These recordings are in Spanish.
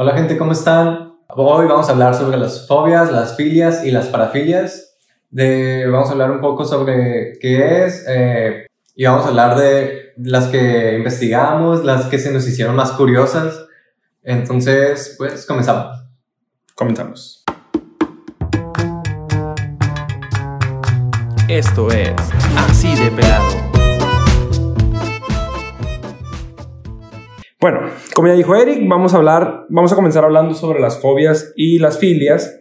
Hola gente, ¿cómo están? Hoy vamos a hablar sobre las fobias, las filias y las parafilias. De, vamos a hablar un poco sobre qué es eh, y vamos a hablar de las que investigamos, las que se nos hicieron más curiosas. Entonces, pues comenzamos. Comenzamos. Esto es Así de Pelado. Bueno, como ya dijo Eric, vamos a hablar, vamos a comenzar hablando sobre las fobias y las filias.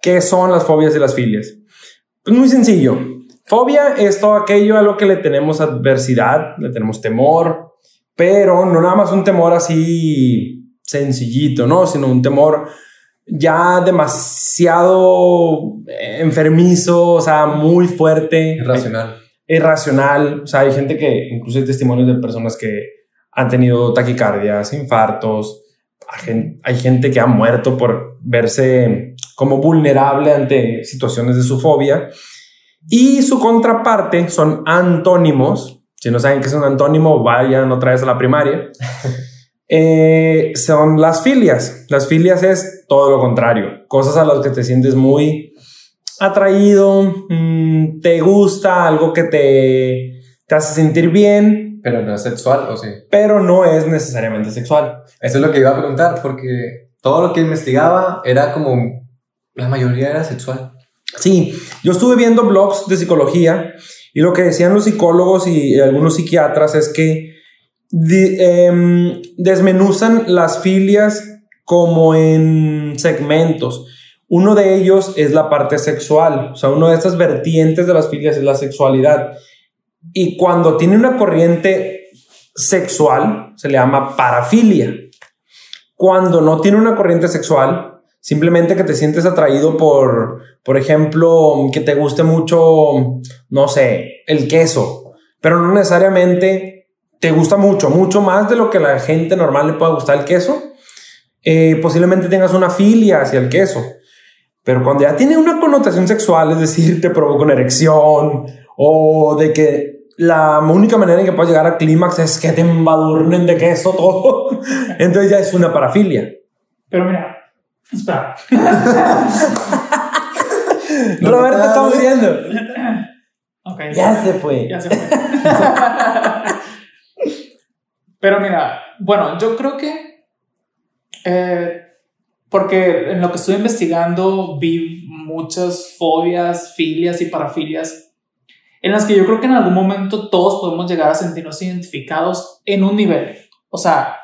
¿Qué son las fobias y las filias? Pues muy sencillo. Fobia es todo aquello a lo que le tenemos adversidad, le tenemos temor, pero no nada más un temor así sencillito, ¿no? Sino un temor ya demasiado enfermizo, o sea, muy fuerte. Irracional. Irracional. O sea, hay gente que, incluso hay testimonios de personas que han tenido taquicardias, infartos, hay gente que ha muerto por verse como vulnerable ante situaciones de su fobia. Y su contraparte son antónimos. Si no saben qué es un antónimo, vayan otra vez a la primaria. Eh, son las filias. Las filias es todo lo contrario. Cosas a las que te sientes muy atraído, mm, te gusta, algo que te, te hace sentir bien, pero no es sexual, ¿o sí? Pero no es necesariamente sexual. Eso es lo que iba a preguntar, porque todo lo que investigaba era como... La mayoría era sexual. Sí, yo estuve viendo blogs de psicología y lo que decían los psicólogos y algunos psiquiatras es que em, desmenuzan las filias como en segmentos. Uno de ellos es la parte sexual, o sea, una de estas vertientes de las filias es la sexualidad. Y cuando tiene una corriente sexual, se le llama parafilia. Cuando no tiene una corriente sexual, simplemente que te sientes atraído por, por ejemplo, que te guste mucho, no sé, el queso, pero no necesariamente te gusta mucho, mucho más de lo que la gente normal le pueda gustar el queso. Eh, posiblemente tengas una filia hacia el queso. Pero cuando ya tiene una connotación sexual, es decir, te provoca una erección o de que la única manera en que puedes llegar al clímax es que te embadurnen de queso todo. Entonces ya es una parafilia. Pero mira, espera. Roberto está muriendo. Okay, ya, se fue. Ya se fue. Pero mira, bueno, yo creo que eh, porque en lo que estoy investigando vi muchas fobias, filias y parafilias en las que yo creo que en algún momento todos podemos llegar a sentirnos identificados en un nivel. O sea,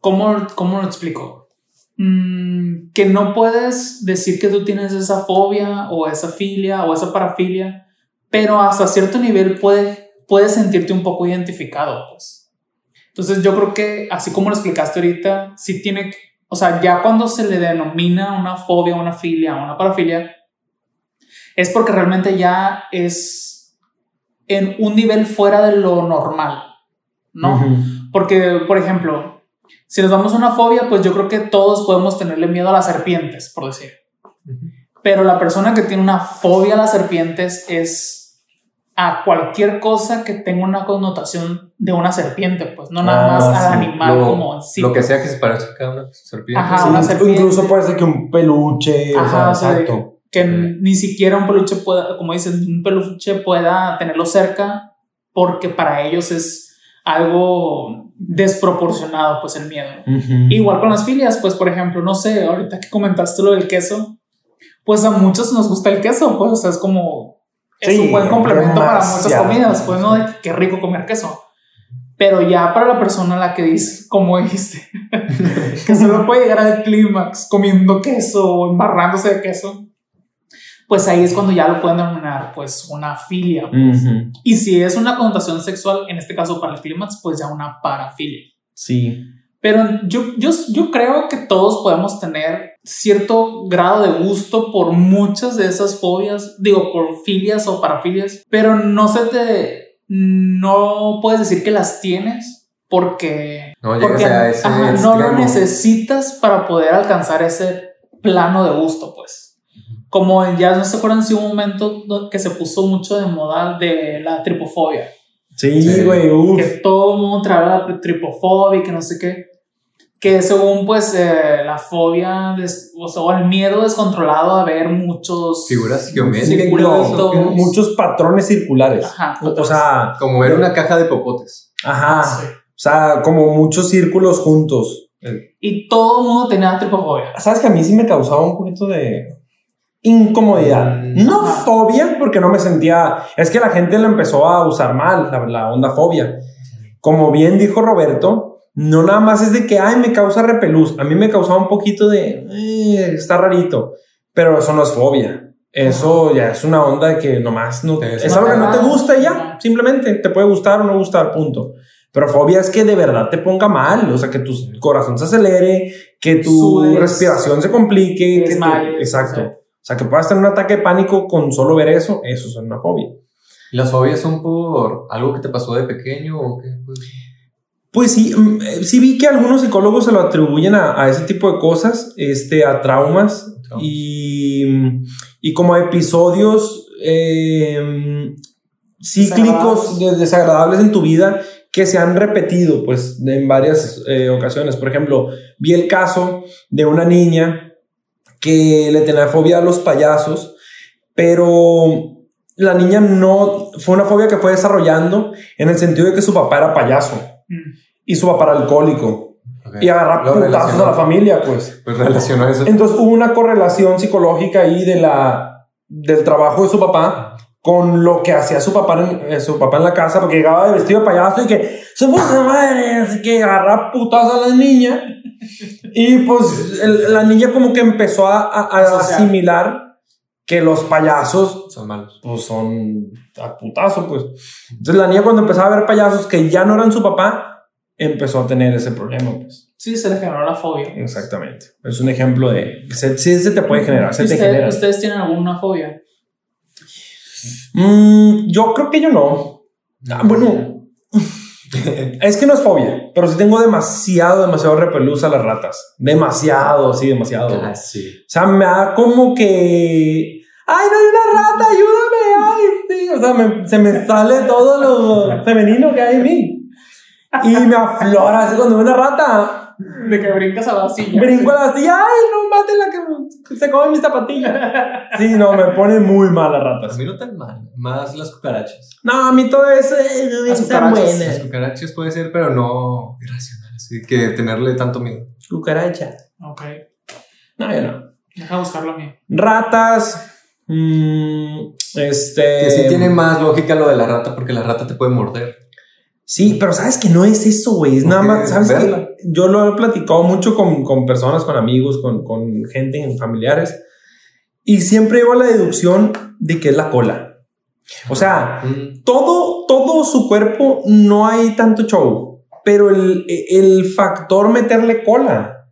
¿cómo, cómo lo explico? Mm, que no puedes decir que tú tienes esa fobia o esa filia o esa parafilia, pero hasta cierto nivel puedes, puedes sentirte un poco identificado, pues. Entonces yo creo que, así como lo explicaste ahorita, sí tiene, o sea, ya cuando se le denomina una fobia, una filia, una parafilia, es porque realmente ya es en un nivel fuera de lo normal, ¿no? Porque, por ejemplo, si nos damos una fobia, pues yo creo que todos podemos tenerle miedo a las serpientes, por decir. Pero la persona que tiene una fobia a las serpientes es a cualquier cosa que tenga una connotación de una serpiente, pues no nada más ah, al animal como sí. Lo que sea que se parezca a una serpiente. Ajá, una serpiente. Incluso puede ser que un peluche, o sea, exacto que ni siquiera un peluche pueda, como dicen, un peluche pueda tenerlo cerca porque para ellos es algo desproporcionado, pues el miedo. Igual con las filias, pues por ejemplo, no sé, ahorita que comentaste lo del queso, pues a muchos nos gusta el queso, pues o sea, es como, es un buen complemento para muchas comidas, pues no, de qué rico comer queso. Pero ya para la persona a la que dice, como dijiste, que solo puede llegar al clímax comiendo queso o embarrándose de queso, pues ahí es cuando ya lo pueden denominar pues una filia. Pues. Y si es una connotación sexual, en este caso para el clímax, pues ya una parafilia. Sí. Pero yo, yo, yo creo que todos podemos tener cierto grado de gusto por muchas de esas fobias, digo, por filias o parafilias, pero no se te... No puedes decir que las tienes porque, no, porque a ese no lo necesitas para poder alcanzar ese plano de gusto, pues como ya no se acuerdan si hubo un momento que se puso mucho de moda de la tripofobia. Sí, güey, Que todo el mundo traía la tripofobia y que no sé qué. que según pues eh, la fobia, des- o sea, o el miedo descontrolado a ver muchos... Figuras geométricas. Muchos patrones circulares. Ajá, O, o sea, Como ver una caja de popotes. ajá. Sí. O sea, como muchos círculos juntos. Y todo el mundo tenía tripofobia. Sabes que a mí sí me causaba un poquito de incomodidad. No fobia, porque no me sentía. Es que la gente lo empezó a usar mal, la, la onda fobia. Como bien dijo Roberto, no nada más es de que, ay, me causa repelús. A mí me causaba un poquito de, "Eh, está rarito. Pero eso no es fobia. Eso ya es una onda que nomás no. Te Es algo que no te gusta y ya. Simplemente te puede gustar o no gustar, punto. Pero fobia es que de verdad te ponga mal, o sea, que tu corazón se acelere, que tu Sudes, respiración se complique, te que te- exacto. o O sea. que puedas tener un ataque de pánico con solo ver eso, eso es una fobia. ¿Las fobias son por algo que te pasó de pequeño o qué? Pues, Pues sí, mm, eh, sí vi que algunos psicólogos se lo atribuyen a, a ese tipo de cosas, este, a traumas y, y como a episodios eh, cíclicos Desagradables. de- desagradables en tu vida que se han repetido pues en varias eh, ocasiones. Por ejemplo, vi el caso de una niña que le tenía fobia a los payasos, pero la niña no, fue una fobia que fue desarrollando en el sentido de que su papá era payaso Mm. y su papá era alcohólico y agarrar putazos a la familia, pues. Pues relacionó eso. Entonces hubo una correlación psicológica ahí de la, del trabajo de su papá con lo que hacía su papá en, eh, su papá en la casa, porque llegaba de vestido de payaso y que su puta madre, que agarrar putazos a la niña. Y pues el- la niña como que empezó a, a- a asimilar que los payasos Son malos. pues son a putazo, pues. Entonces la niña cuando empezaba a ver payasos que ya no eran su papá, empezó a tener ese problema, pues. Sí, se le generó la fobia. Exactamente. Es un ejemplo de... Se, sí se te puede generar, se te ¿Usted- genera. ¿Ustedes tienen alguna fobia? Mm, yo creo que yo no. Ah, bueno, es que no es fobia, pero sí tengo demasiado, demasiado repelús a las ratas. Demasiado, sí, demasiado. Ah, sí. O sea, me da como que. ¡Ay, no hay una rata! ¡Ayúdame! ¡Ay, sí! O sea, me- se me sale todo lo femenino que hay en mí. Y me aflora así cuando veo una rata. De que brincas a la silla. Brinco a la silla. ¡Ay, no mátenla que se come mis zapatillas! Sí, no, me pone muy mal las A ratas. mí no tan mal. Más las cucarachas. No, a mí todo eso eh, Las están cucarachas, Las cucarachas puede ser, pero no irracional. Así que tenerle tanto miedo. Cucaracha. Ok. No, yo no. Deja buscar la mía. Ratas. mm, este. Que sí tiene más lógica lo de la rata porque la rata te puede morder. Sí, pero sabes que no es eso, güey. Es nada más, sabes verla. que yo lo he platicado mucho con, con personas, con amigos, con, con gente, en familiares. Y siempre llevo a la deducción de que es la cola. O sea, Mm, todo, todo su cuerpo no hay tanto show, pero el, el factor meterle cola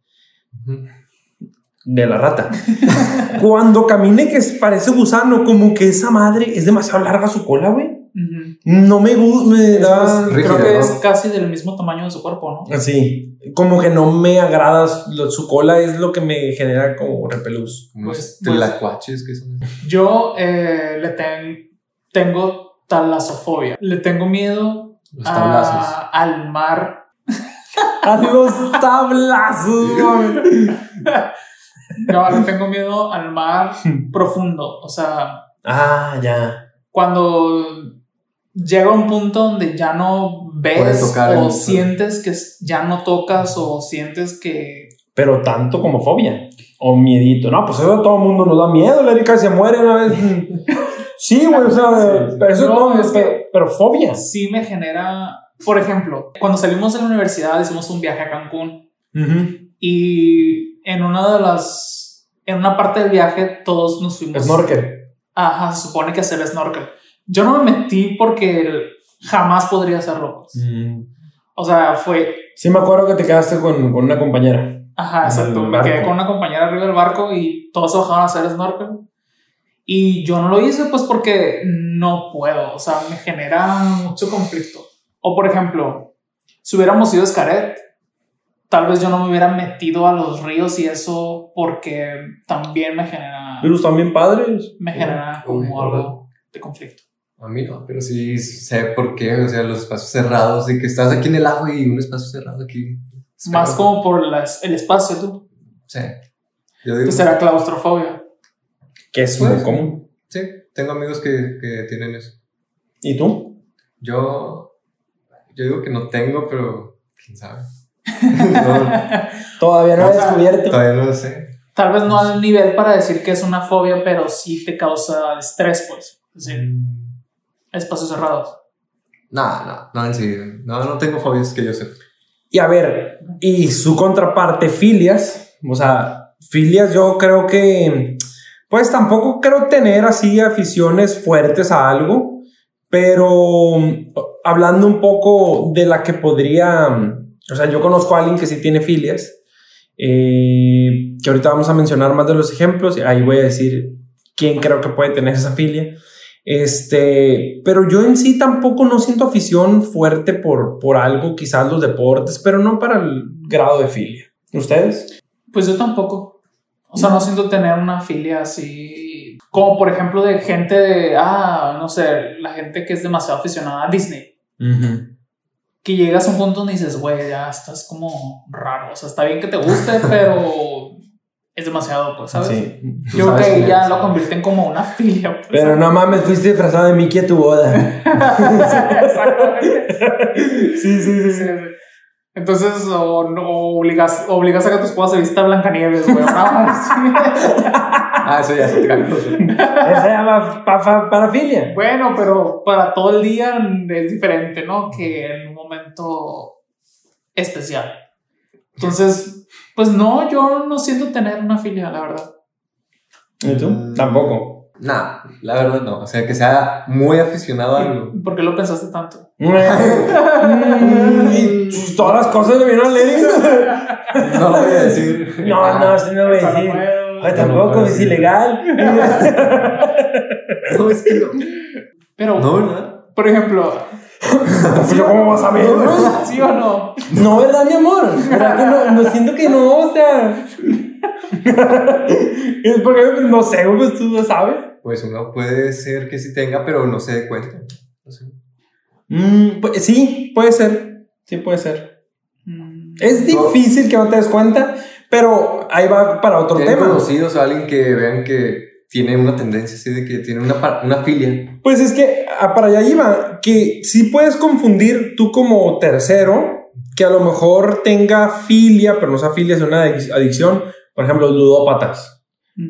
de la rata. Cuando camine que parece gusano, como que esa madre es demasiado larga su cola, güey. No me gusta, me Es da... creo que ¿no? es casi del mismo tamaño de su cuerpo, ¿no? Así, como que no me agrada, lo- su cola es lo que me genera como repelús. Como Pues- pues- tlacuaches que son. Yo eh, le ten- tengo talasofobia. Le tengo miedo Los tablazos. a- al mar. A los tablazos. No, le tengo miedo al mar profundo. O sea, Ah, ya. cuando llega un punto donde ya no ves o el- sientes que ya no tocas o sientes que Pero tanto como fobia o miedito. No, pues eso a todo el mundo nos da miedo. La Erika se muere una vez. Sí, güey, o sea, Sí. eso No, todo, es pero, que- pero fobia. sí me genera, por ejemplo, cuando salimos de la universidad hicimos un viaje a Cancún Ujú. y en una de las, en una parte del viaje todos nos fuimos. Snorkel. Ajá, se supone que hacer snorkel. Yo no me metí porque jamás podría hacerlo. pues. Mm. O sea, fue, Sí, me acuerdo que te quedaste con, con una compañera. ajá, exacto. Me quedé con una compañera arriba del barco y todos se bajaban a hacer snorkel. Y yo no lo hice pues porque no puedo, o sea, me genera mucho conflicto. O por ejemplo, si hubiéramos ido a Escaret, tal vez yo no me hubiera metido a los ríos y eso porque también me genera, Pero están bien padres. me genera como algo de conflicto. A mí no, pero sí sé por qué. O sea, los espacios cerrados y que estás aquí en el agua y un espacio cerrado aquí. Más como por las, el espacio, tú. Sí. Yo digo. Que será claustrofobia. Que es Pues, muy común. Sí, tengo amigos que, que tienen eso. ¿Y tú? Yo. Yo digo que no tengo, pero. ¿Quién sabe? No, Todavía no O he descubierto. todavía no lo sé. Tal vez no al nivel para decir que es una fobia, pero sí te causa estrés, pues. Es decir, espacios cerrados. No, no, no en sí. No, no tengo fobias que yo sepa. Y a ver, y su contraparte, filias. O sea, filias yo creo que, pues tampoco creo tener así aficiones fuertes a algo, pero hablando un poco de la que podría, o sea, yo conozco a alguien que sí tiene filias, eh, que ahorita vamos a mencionar más de los ejemplos, y ahí voy a decir quién creo que puede tener esa filia. Este, pero yo en sí tampoco no siento afición fuerte por, por algo, quizás los deportes, pero no para el grado de filia. ¿Ustedes? Pues yo tampoco. O sea, no siento tener una filia así. Como por ejemplo de gente de. Ah, no sé, la gente que es demasiado aficionada a Disney. Que llegas a un punto donde dices, güey, ya estás como raro. O sea, está bien que te guste, pero es demasiado, pues, ¿sabes? Sí. Yo creo sabes que quién ya es. lo convierten como una filia. Pues, Pero no mames, fuiste disfrazado de Mickey a tu boda. Exactamente. sí, sí, Sí, sí. Entonces, o, obligas, obligas a que tu esposa se vista Blancanieves, güey. Ah, eso ya es otra cosa. Esa se llama pa- pa- parafilia. Bueno, pero para todo el día es diferente, ¿no? Que en un momento especial. Entonces, pues no, yo no siento tener una filia, la verdad. ¿Y tú? Tampoco. Nah, la verdad no. O sea, que sea muy aficionado a algo. ¿Por qué lo pensaste tanto? Mm, y todas las cosas le vieron a. No lo voy a decir. No, no, sí no voy a decir. Ay, tampoco, es ilegal. No, es que no. Pero, No, ¿verdad? por ejemplo, Pues yo, ¿cómo vas a ver? ¿sí o no? No, ¿verdad, mi amor? ¿Verdad que no? No siento que no, o sea. es porque no sé, pues tú lo sabes. Pues uno puede ser que sí tenga, pero no se dé cuenta. No sé. Mm, pues, sí, puede ser. Sí, puede ser. Mm, Es difícil que no te des cuenta, pero ahí va para otro ¿Tienen tema. conocidos a alguien que vean que tiene una tendencia así de que tiene una, una filia? Pues es que ah, para allá iba, que sí puedes confundir tú como tercero, que a lo mejor tenga filia, pero no sea filia, es una adic- adicción, por ejemplo, ludópatas.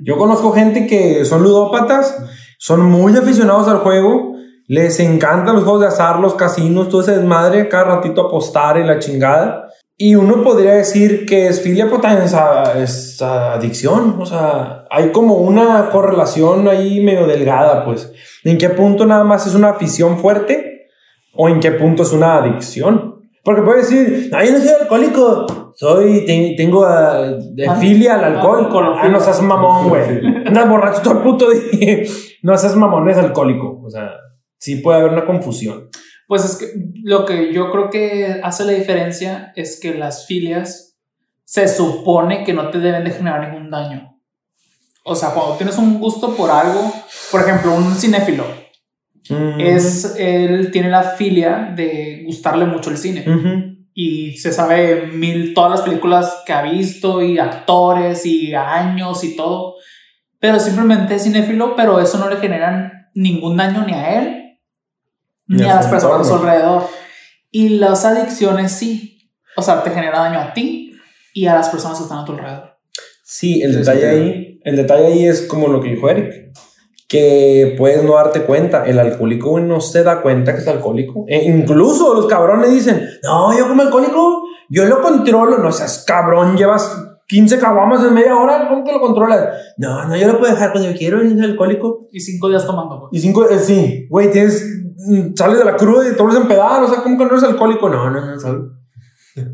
Yo conozco gente que son ludópatas, son muy aficionados al juego, les encantan los juegos de azar, los casinos, todo ese desmadre, cada ratito apostar y la chingada. Y uno podría decir que es filia, pero también es, adicción. O sea, hay como una correlación ahí medio delgada, pues. ¿En qué punto nada más es una afición fuerte? ¿O en qué punto es una adicción? Porque puede decir, no, yo no soy alcohólico, soy, te- tengo ah, de Ah, filia al alcohol. alcohol, Ah, no seas mamón, güey. Andas borracho todo el puto día. No seas mamón, es alcohólico. O sea, sí puede haber una confusión. Pues es que lo que yo creo que hace la diferencia es que las filias se supone que no te deben de generar ningún daño. O sea, cuando tienes un gusto por algo, por ejemplo, un cinéfilo, Mm. es, él tiene la filia de gustarle mucho el cine. Y se sabe mil, todas las películas que ha visto y actores y años y todo. Pero simplemente es cinéfilo, pero eso no le genera ningún daño ni a él ni, a las personas a su alrededor. Y las adicciones sí. O sea, te genera daño a ti y a las personas que están a tu alrededor. Sí, el detalle ahí, el detalle ahí es como lo que dijo Eric, que puedes no darte cuenta, el alcohólico no se da cuenta que es alcohólico. E incluso los cabrones dicen, no, yo como alcohólico, yo lo controlo, no seas cabrón, llevas 15 caguamas en media hora, ¿cómo que lo controlas? No, no, yo lo puedo dejar cuando yo quiero, es alcohólico. Y cinco días tomando. güey. Y cinco, eh, sí, güey, tienes, mm, sales de la cruda y te vuelves a empedar, o sea, ¿cómo que no eres alcohólico? No, no, no, ¿sabes?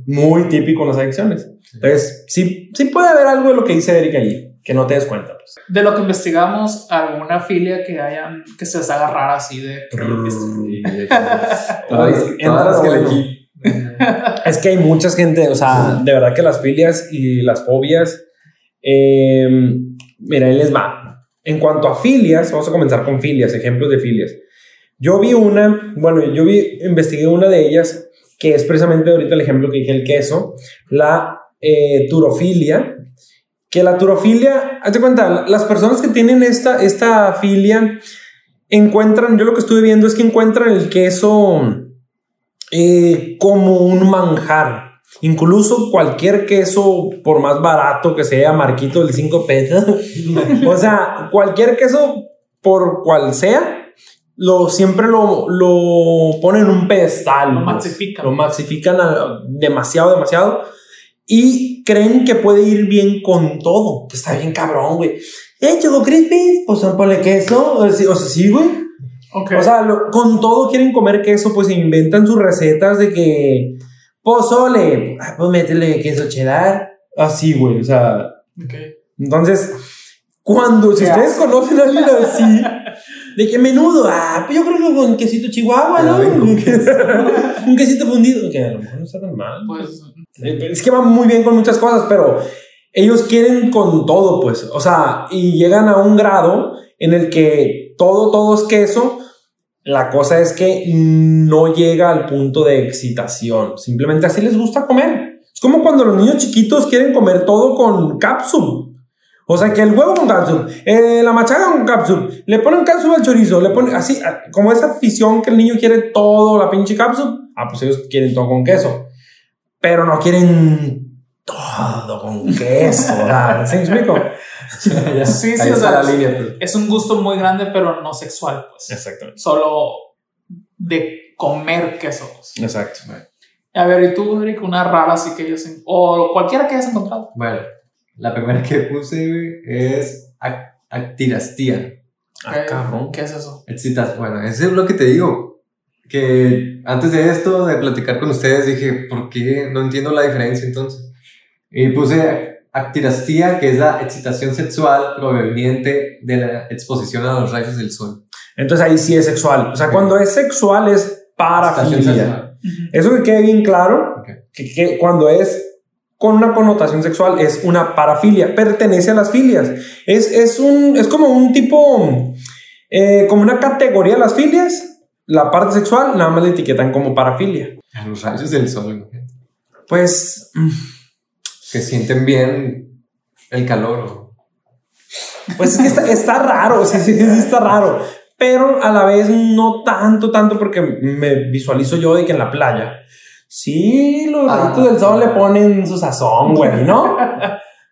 Muy típico en las adicciones. Entonces, sí, sí puede haber algo de lo que dice Eric allí, que no te des cuenta. Pues. De lo que investigamos, alguna filia que hayan, que se les haga rara así de... Todas, Entra todas las que le Es que hay mucha gente, o sea, de verdad que las filias y las fobias, eh, mira, ahí les va. En cuanto a filias, vamos a comenzar con filias, ejemplos de filias. Yo vi una, bueno, yo vi, investigué una de ellas que es precisamente ahorita el ejemplo que dije, el queso, la eh, turofilia, que la turofilia, hazte cuenta, las personas que tienen esta, esta filia encuentran, yo lo que estuve viendo es que encuentran el queso eh, como un manjar. Incluso cualquier queso, por más barato que sea, marquito del 5 pesos, o sea, cualquier queso, por cual sea, lo, siempre lo, lo ponen en un pedestal. Lo pues. maxifican. Lo maxifican a- demasiado, demasiado. Y creen que puede ir bien con todo. Que está bien cabrón, güey. Eh, Choco Crispy, pues ponle queso. O sea, sí, güey. Ok. O sea, lo- con todo quieren comer queso, pues inventan sus recetas de que pozole, ah, pues métele queso cheddar. Así, güey. O sea, Ok. entonces, cuando, si ustedes asco. conocen a alguien así, de que menudo, ah, pues yo creo que con quesito chihuahua, ¿no? Pero con Un quesito fundido, que a lo mejor no está tan mal. Pues Eh, Es que va muy bien con muchas cosas, pero ellos quieren con todo, pues. O sea, y llegan a un grado en el que todo, todo es queso. La cosa es que no llega al punto de excitación. Simplemente así les gusta comer. Es como cuando los niños chiquitos quieren comer todo con cápsula. O sea, que el huevo con cápsula, eh, la machaca con cápsula, le ponen cápsula al chorizo, le ponen así, ah, como esa afición que el niño quiere todo, la pinche cápsula. Ah, pues ellos quieren todo con queso pero no quieren todo con queso. ¿verdad? ¿Sí explico? Ya, Sí, sí, o sea, la línea. pues. es un gusto muy grande, pero no sexual, pues. Exactamente. Solo de comer queso. pues. Exacto. A ver, ¿y tú, Eric? Una rara así que ellos... O cualquiera que hayas encontrado. Bueno, la primera que puse es ac- actirastía. Ah, cabrón. ¿Qué es eso? Excitas. Bueno, ese es lo que te digo. Que antes de esto, de platicar con ustedes, dije, ¿por qué? No entiendo la diferencia entonces. Y puse actirastía, que es la excitación sexual proveniente de la exposición a los rayos del sol. Entonces ahí sí es sexual. O sea, Ok. cuando es sexual es parafilia. Eso que quede bien claro, Ok. que, que cuando es con una connotación sexual es una parafilia, pertenece a las filias. Es, es, un, es como un tipo, eh, como una categoría de las filias. La parte sexual nada más la etiquetan como parafilia. A los rayos del sol. Pues mm, Que sienten bien el calor. Pues es que está, está raro, sí, sí, sí, está raro. Pero a la vez no tanto, tanto porque me visualizo yo de que en la playa. Sí, los Ah. rayitos del sol le ponen su sazón, güey, ¿no?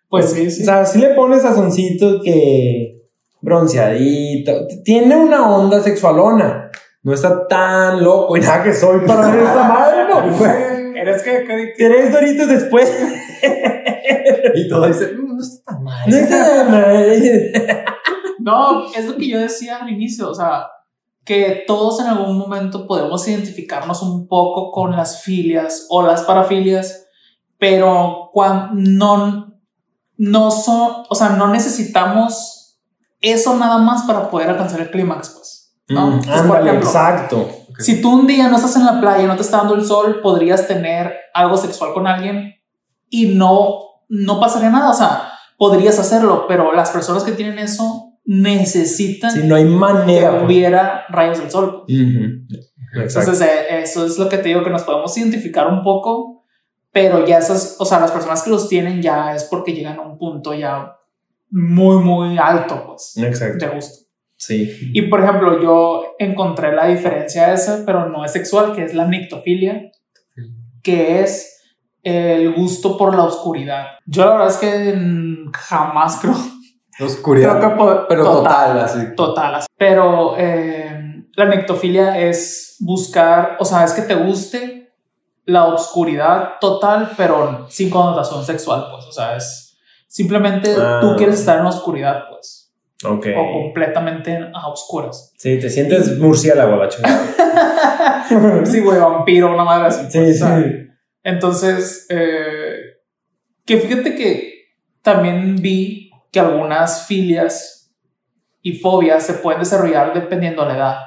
Pues sí, sí. O sea, sí le pone sazoncito que bronceadito. Tiene una onda sexualona. No está tan loco y nada que soy para ver esta madre, ¿no? güey. ¿Eres que, que- Tres doritos después. Y todo dice, "Mm, no está tan mal. No está tan mal. No, es lo que yo decía al inicio, o sea, que todos en algún momento podemos identificarnos un poco con las filias o las parafilias, pero cuando no, no son, o sea, no necesitamos eso nada más para poder alcanzar el clímax, pues. ¿no? Mm, Entonces, por ándale, ejemplo, exacto. Si tú un día no estás en la playa, no te está dando el sol, podrías tener algo sexual con alguien y no, no pasaría nada. O sea, podrías hacerlo, pero las personas que tienen eso necesitan Si no hay que manera. pues. hubiera rayos del sol. Exacto. Entonces, eh, eso es lo que te digo, que nos podemos identificar un poco, pero ya esas, o sea, las personas que los tienen ya es porque llegan a un punto ya muy, muy alto, pues, Exacto. de gusto. Sí. Y por ejemplo, yo encontré la diferencia esa, pero no es sexual, que es la nictofilia, que es el gusto por la oscuridad. Yo la verdad es que jamás creo, Oscuridad. creo que pero total, así. total, así. Pero eh, la nectofilia es buscar, o sea, es que te guste la oscuridad total, pero sin connotación sexual, pues, o sea, es simplemente Ah. tú quieres estar en la oscuridad, pues, Ok. o completamente a oscuras. Sí, te sientes murciélago, la chingada. Sí, güey, vampiro, una madre así. Sí, pues, sí. Entonces, eh, que fíjate que también vi que algunas filias y fobias se pueden desarrollar dependiendo de la edad.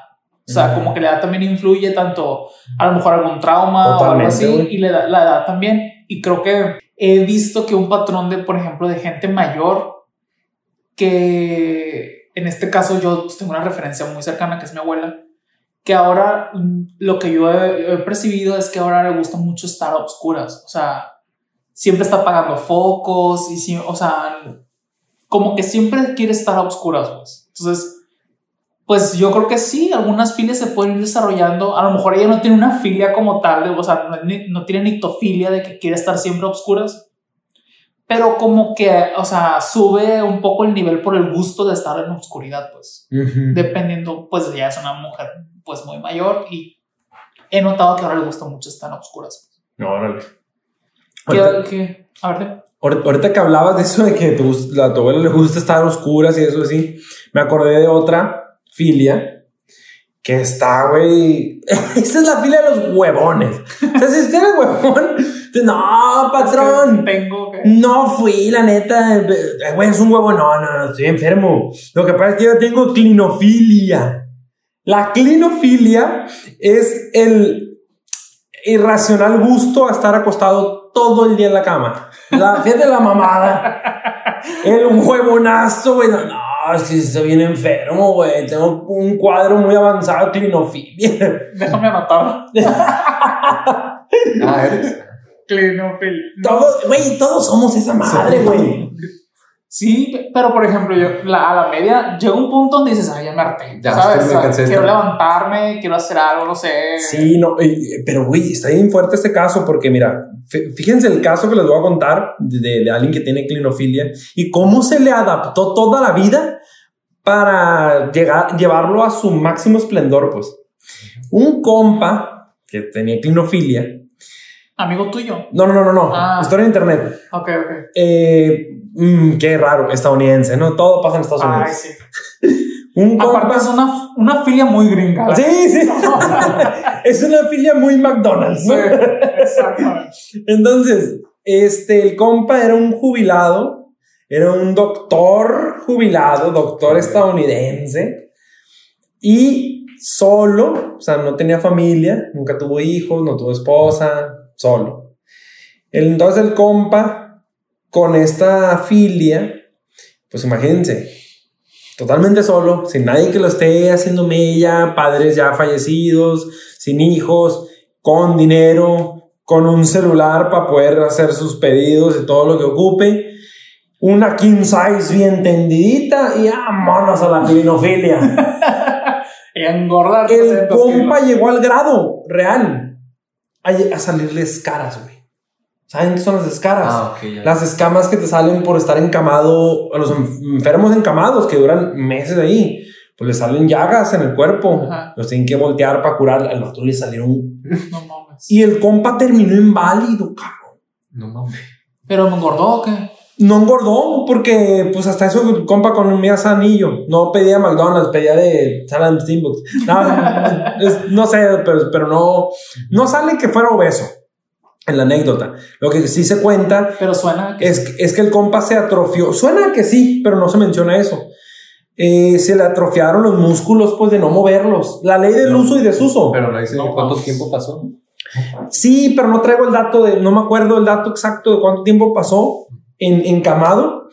O sea, Ujú. como que la edad también influye tanto, a lo mejor algún trauma o algo Totalmente, así, güey. y la, edad- la edad también. Y creo que he visto que un patrón de, por ejemplo, de gente mayor, que en este caso yo pues, tengo una referencia muy cercana, que es mi abuela, que ahora lo que yo he, he percibido es que ahora le gusta mucho estar a oscuras. O sea, siempre está apagando focos y sí, o sea, como que siempre quiere estar a oscuras, pues. Entonces, pues yo creo que sí, algunas filias se pueden ir desarrollando. A lo mejor ella no tiene una filia como tal, o sea, no, no tiene nictofilia de que quiere estar siempre a oscuras. Pero como que, o sea, sube un poco el nivel por el gusto de estar en la oscuridad, pues. Ujú. Dependiendo, pues ya es una mujer pues muy mayor y he notado que ahora le gusta mucho estar en oscuras. No, órale. ¿Qué, Ahorita, qué? A ver, ahor- ahorita que hablabas de eso de que te gust- a tu abuela le gusta estar a oscuras y eso así, me acordé de otra filia que está, güey. Esa es la filia de los huevones. O sea, si usted es huevón, no, patrón. tengo que... No fui, la neta. eh, Güey, es un huevo. No, no, no, estoy enfermo. Lo que pasa es que yo tengo clinofilia. La clinofilia es el irracional gusto a estar acostado todo el día en la cama. La, fíjate la mamada. El huevonazo, güey. No, no, es que estoy bien enfermo, güey. Tengo un cuadro muy avanzado de clinofilia. Déjame. Ah, eres. Clinofilia. Todos, güey, todos somos esa madre, güey. Sí, pero por ejemplo, yo la, a la media llega un punto donde dices, ay, ya me harté. Ya, ¿sabes? me cansé quiero levantarme, quiero hacer algo, no sé. Sí, no, pero güey, está bien fuerte este caso porque mira, fí- fíjense el caso que les voy a contar de, de- de alguien que tiene clinofilia y cómo se le adaptó toda la vida para llegar, llevarlo a su máximo esplendor, pues. Un compa que tenía clinofilia, Amigo tuyo. no, no, no, no, no, Ah. historia en internet, Ok, ok. eh, mm, qué raro, estadounidense, ¿no? Todo pasa en Estados Ay, Unidos. sí. Un Aparte compa... es una, una filia muy gringa. ¿verdad? Sí, sí. es una filia muy McDonald's. Exactamente. Entonces, este, el compa era un jubilado, era un doctor jubilado, doctor estadounidense, y solo, o sea, no tenía familia, nunca tuvo hijos, no tuvo esposa, solo. Entonces el compa, con esta filia, pues imagínense, totalmente solo, sin nadie que lo esté haciendo mella, padres ya fallecidos, sin hijos, con dinero, con un celular para poder hacer sus pedidos y todo lo que ocupe. Una king size bien tendidita y vámonos a la clinofilia. Y engordar. El 300 compa kilos. llegó al grado real a, a salirle escaras, güey. ¿Saben qué son las escaras? Ah, ok. ya. Las escamas que te salen por estar encamado, a los en- enfermos encamados que duran meses ahí, pues le salen llagas en el cuerpo. Ajá. Los tienen que voltear para curar. Al vato le salieron. No mames. Y el compa terminó inválido, cabrón. No mames. ¿Pero me engordó o qué? No engordó porque, pues hasta eso, el compa con un mías anillo. No pedía McDonald's, pedía de Salad Steambox. No, es- no sé, pero, pero no, no sale que fuera obeso en la anécdota. Lo que sí se cuenta Pero suena que... es, que- es que el compa se atrofió. Suena que sí, pero no se menciona eso. Eh, se le atrofiaron los músculos, pues de no moverlos. La ley del No. uso y desuso. Pero no dice No cuánto tiempo pasó. Sí, pero no traigo el dato de, no me acuerdo el dato exacto de cuánto tiempo pasó en encamado.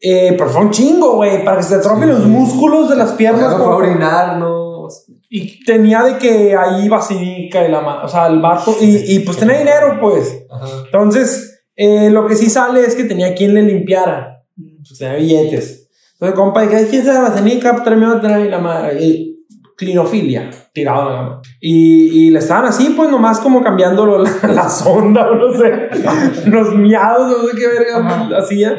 Eh, pero fue un chingo, güey, para que se atrofien Sí. los músculos de las O sea, piernas. no fue a orinar, no. Y tenía de que ahí basinica y la ma- o sea, el vato, y, y pues tenía dinero, pues. Ajá. Entonces, eh, lo que sí sale es que tenía quien le limpiara. Pues tenía billetes. Entonces, compa, ¿y qué es la? Tráeme otra y la madre. Y clinofilia, tirado en la cama. Y, y le estaban así, pues nomás como cambiando lo- la, la sonda o no sé, los miados, no sé qué verga Ajá. hacía.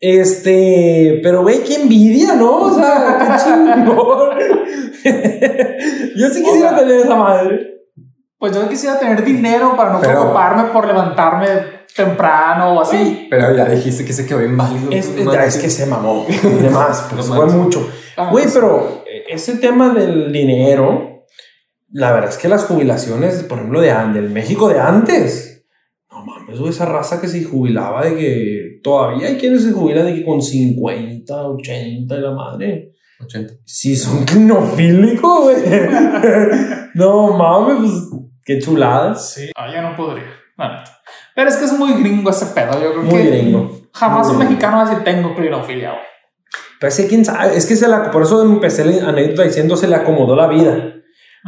Este, pero güey, qué envidia, ¿no? O sea, qué chingón. Yo sí quisiera O sea, tener esa madre. pues yo quisiera tener dinero para no Pero- preocuparme por levantarme temprano o así. Pero ya dijiste que se quedó inválido. Es, manches. es que se mamó. Y demás, pues fue mucho. Ah, Güey, sí. pero ese tema del dinero, la verdad es que las jubilaciones, por ejemplo, de del México de antes, no mames, esa raza que se jubilaba de que todavía hay quienes se jubilan de que con 50, 80 y la madre. 80. Sí, son clinofílicos, güey. no mames, pues qué chuladas. Sí. Ah, yo no podría, la neta. Pero es que es muy gringo ese pedo. Yo creo Muy que gringo. jamás Muy un gringo. mexicano va a decir tengo clinofilia. güey. Pero es que quién sabe, es que se la, por eso empecé la anécdota diciendo se le acomodó la vida.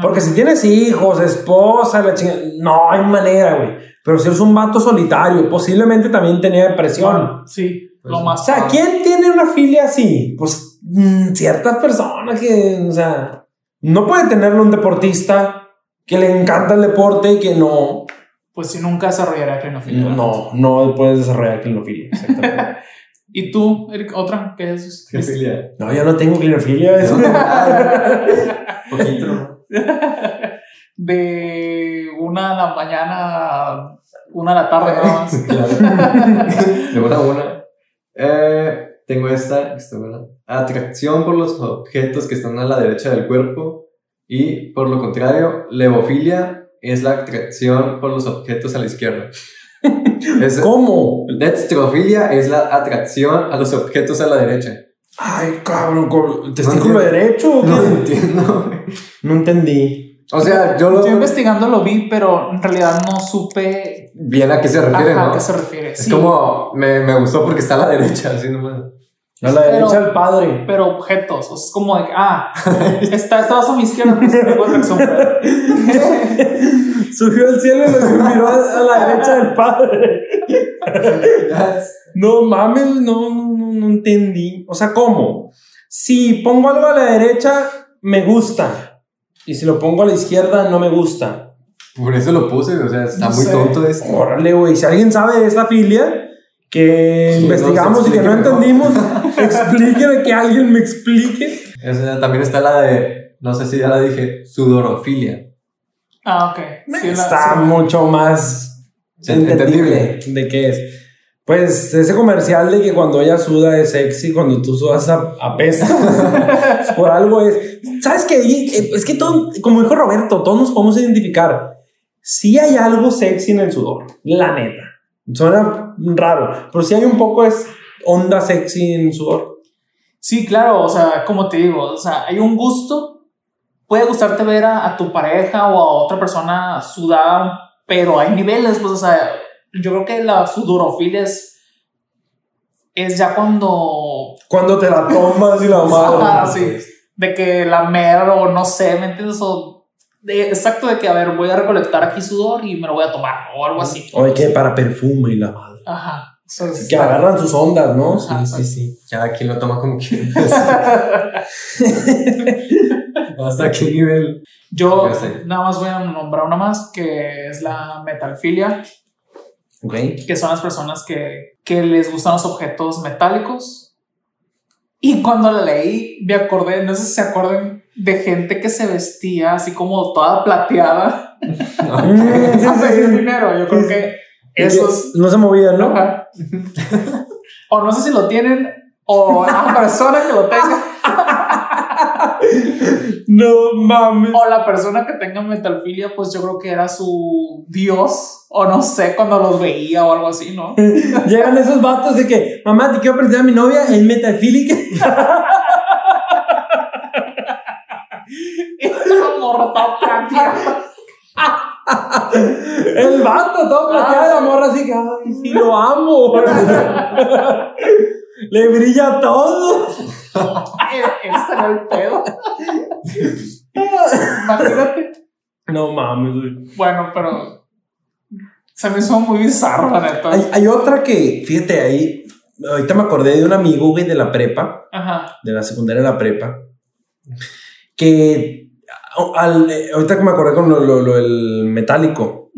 Porque si tienes hijos, esposa, la chingada, no hay manera, güey. Pero si eres un vato solitario, posiblemente también tenía depresión. Sí, Pues lo más. O sea, ¿quién tiene una filia así? Pues mm, ciertas personas que, o sea, no puede tenerlo un deportista que le encanta el deporte y que no, Pues si nunca desarrollaría clinofilia. no, no puedes desarrollar clinofilia. exactamente. ¿Y tú, Eric, otra? ¿Qué es? ¿Qué filia? no, yo no tengo clinofilia. eso. Poquito. De una a la mañana una a la tarde, nada más. Claro. De una a una. Eh, tengo esta, esta buena. Atracción por los objetos que están a la derecha del cuerpo. Y por lo contrario, levofilia es la atracción por los objetos a la izquierda. Es, ¿Cómo? dextrofilia es la atracción a los objetos a la derecha. Ay, cabrón, con- testículo No derecho. o qué? No entiendo. No entendí. O sea, yo lo. Yo investigando lo vi, pero en realidad no supe Bien a qué se refiere, ajá, ¿no? a qué se refiere. Es Sí, como. Me, me gustó porque está a la derecha, así nomás. A la Pero- derecha del padre. Pero objetos, o sea, es como de ah, está, estabas a mi izquierda, Subió al cielo y lo miró a, a la derecha del padre. No mames, no, no, no, entendí. O sea, ¿cómo? Si pongo algo a la derecha, me gusta. Y si lo pongo a la izquierda, no me gusta. Por eso lo puse, o sea, está No muy sé. tonto esto. Órale, güey. Si alguien sabe de esta filia que Sí, investigamos no, y que no entendimos, explíqueme que alguien me explique. Esa también está la de. No sé si ya la dije, sudorofilia. Ah, ok. Sí, la- Está sí. mucho más Sí, entendible de qué es. Pues ese comercial de que cuando ella suda es sexy, cuando tú sudas a- apesta. Por algo es. ¿Sabes qué? Eh, Es que todo, como dijo Roberto, todos nos podemos identificar. Sí hay algo sexy en el sudor, la neta. Suena raro, pero sí hay un poco es onda sexy en el sudor. Sí, claro, o sea, como te digo, o sea, hay un gusto. Puede gustarte ver a, a tu pareja o a otra persona sudada, pero hay niveles, pues, o sea, yo creo que la sudorofilia es, es ya cuando Cuando te la tomas y la. Ah, sí. De que la mer o no sé, ¿me entiendes? O de- exacto, de que, a ver, voy a recolectar aquí sudor y me lo voy a tomar o algo así. Oye, que para perfume y la madre. Ajá. Que agarran sus ondas, ¿no? Sí, sí, sí. Cada quien lo toma como quiere. ¿Hasta qué nivel? Yo nada más voy a nombrar una más que es la metalfilia, Ok. que son las personas que, que les gustan los objetos metálicos. Y cuando la leí, me acordé, no sé si se acuerdan de gente que se vestía así como toda plateada sí, a sí, pedir sí. dinero. Yo creo que esos No se movían, ¿no? Ajá. o no sé si lo tienen o la persona que lo tenga No mames. o la persona que tenga metalfilia pues yo creo que era su dios o no sé cuando los veía o algo así, ¿no? Llegan esos vatos de que, mamá, te quiero presentar a mi novia, es metafílica. Y la morra. El vato todo plateado, la morra así que, ay, sí, lo amo. Le brilla todo. Ese era el pedo. Imagínate. No mames, güey. Bueno, pero se me hizo muy bizarro, la neta. Hay, hay otra que, fíjate, ahí, ahorita me acordé de un amigo, güey, de la prepa, Ajá. de la secundaria de la prepa, que al- eh, ahorita que me acordé con lo, lo- lo del metálico,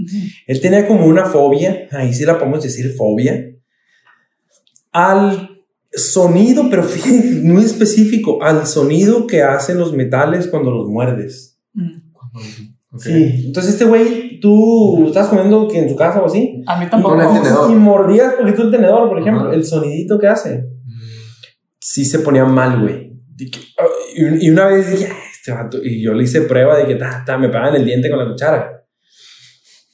él tenía como una fobia, ahí sí la podemos decir fobia, al sonido, pero fíjate, muy específico, al sonido que hacen los metales cuando los muerdes. Mm. Ok. Sí, entonces este güey, tú estás comiendo que en tu casa o así, A mí tampoco. Con el tenedor. y mordías poquito el tenedor, por ejemplo, Ajá. el sonidito que hace, sí se ponía mal, güey. Y, y una vez dije, "Ah, este vato, y yo le hice prueba de que ta, ta, me pegaban el diente con la cuchara.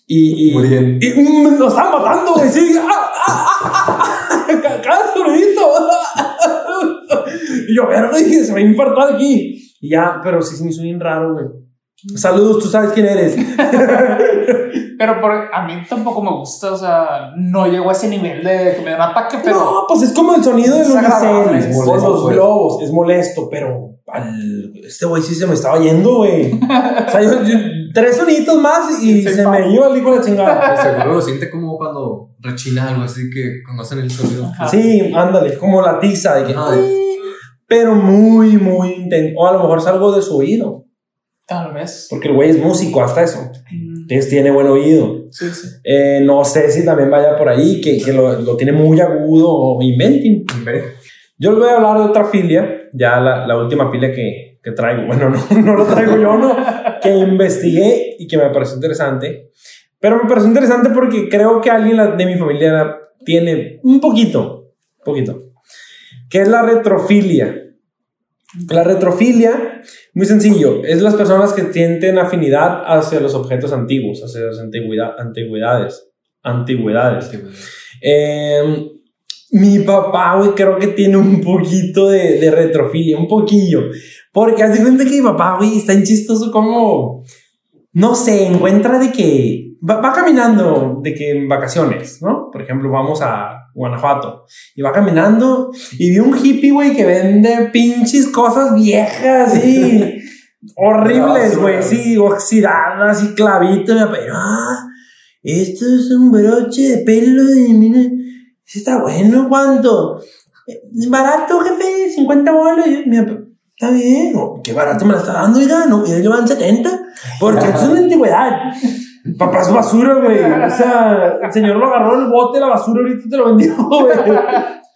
Y, y, Muy bien. y mm, nos estaban matando, güey. Sí, ah, ah, ah, ah, ca- cada sonidito. y yo, verga, dije, se me va a infartar aquí. Y ya, pero sí se me hizo bien raro, güey. Saludos, tú sabes quién eres. Pero por, a mí tampoco me gusta, o sea, no llego a ese nivel de que me da un ataque, pero. No, pues es como el sonido de los molesto, los globos. Es molesto, pero al- este güey sí se me estaba yendo, güey. O sea, yo, yo- tres sonitos más y Sí, se pa. me iba el hijo de la chingada. Seguro lo siente como cuando rechina algo así que cuando hacen el sonido. Ajá. Sí, ándale, como la tiza de que. Pero muy, muy intenso. O a lo mejor es algo de su oído. Tal vez. Porque el güey es músico hasta eso. Mm, Entonces tiene buen oído. Sí, sí. Eh, no sé si también vaya por ahí, que, que lo, lo tiene muy agudo o inventen. Yo les voy a hablar de otra filia, ya la, la última filia que, que traigo. Bueno, no, no lo traigo yo, no. Que investigué y que me pareció interesante. Pero me pareció interesante porque creo que alguien de mi familia tiene un poquito, poquito. Que es la retrofilia. La retrofilia, muy sencillo, es las personas que sienten afinidad hacia los objetos antiguos, hacia las antigüedad, antigüedades. Antigüedades. Eh, mi papá, güey, creo que tiene un poquito de, de retrofilia, un poquillo. Porque haz de cuenta que mi papá, güey, está en chistoso como, no sé, encuentra de que va, va caminando, de que en vacaciones, ¿no? Por ejemplo, vamos a Guanajuato y va caminando y vi un hippie, güey, que vende pinches cosas viejas y horribles, güey, sí, oxidadas y clavitos. Papá, ah, esto es un broche de pelo de, mira, está bueno, ¿cuánto? "Eh, Barato, jefe, 50 bolas. Está bien, qué barato me la está dando, oiga, no, y le van 70, porque es una antigüedad. Papá, es basura, güey. O sea, el señor lo agarró en el bote de la basura, ahorita te lo vendió, güey.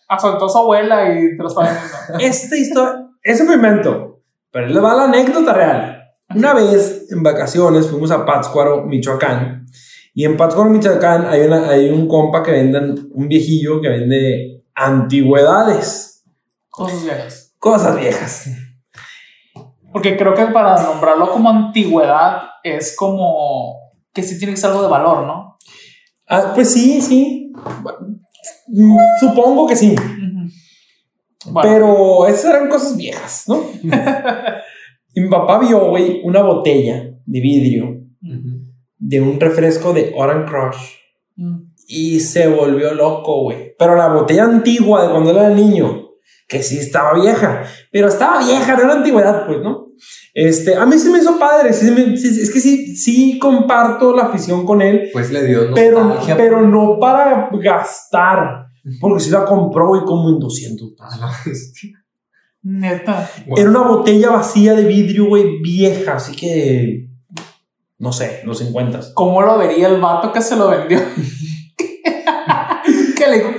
Asaltó a su abuela y te lo está vendiendo. Esta historia, ese fue invento, pero le va la anécdota real. Una vez en vacaciones fuimos a Pátzcuaro, Michoacán, y en Pátzcuaro, Michoacán hay, una, hay un compa que venden, un viejillo que vende antigüedades, Cosas viejas. cosas viejas. Porque creo que para nombrarlo como antigüedad es como que sí tiene que ser algo de valor, ¿no? Ah, pues sí, sí. Mm, Supongo que sí. Pero esas eran cosas viejas, ¿no? y mi papá vio, güey, una botella de vidrio de un refresco de Orange Crush mm, y se volvió loco, güey. Pero la botella antigua de cuando él era niño, que sí estaba vieja, pero estaba vieja, no era antigüedad, pues, ¿no? Este, a mí se me hizo padre, sí sí- es que sí, sí comparto la afición con él, Pues le dio pero, pero no para gastar, porque si la compró, güey, como en 200 Ah, neta. Era una botella vacía de vidrio, güey, vieja, así que. No sé, los 50. ¿Cómo lo vería el vato que se lo vendió?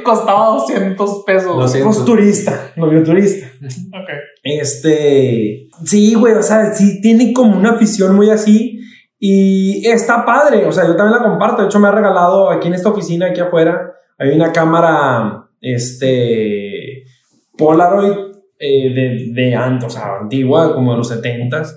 Costaba 200 pesos. Lo siento. Pues turista, lo vio turista. Ok. Este. Sí, güey, o sea, sí tiene como una afición muy así. Y está padre, o sea, yo también la comparto. De hecho, me ha regalado aquí en esta oficina, aquí afuera, hay una cámara, este, Polaroid eh, de, de antes, o sea, antigua, como de los 70s.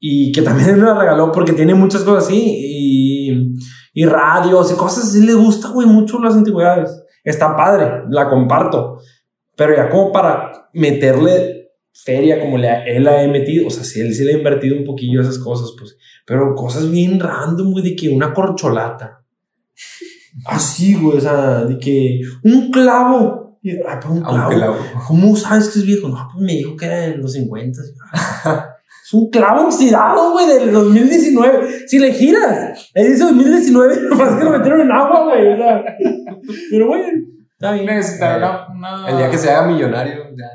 Y que también me la regaló porque tiene muchas cosas así. Y, y radios y cosas así. Le gusta, güey, mucho las antigüedades. Está padre, la comparto. Pero ya como para meterle feria como le, él la ha metido, o sea, si él sí le ha invertido un poquillo esas cosas, pues, pero cosas bien random, güey, de que una corcholata. Así, güey, o sea, de que un clavo. Y, ah, pero un clavo. Aunque la. ¿Cómo sabes que es viejo? No, pues me dijo que era en los 50. Es un clavo oxidado, güey, del 2019. Si le giras, él dice 2019, nomás que lo metieron en agua, güey. o sea. Pero bueno, está bien. Necesitará una, una El día que se haga millonario, ya.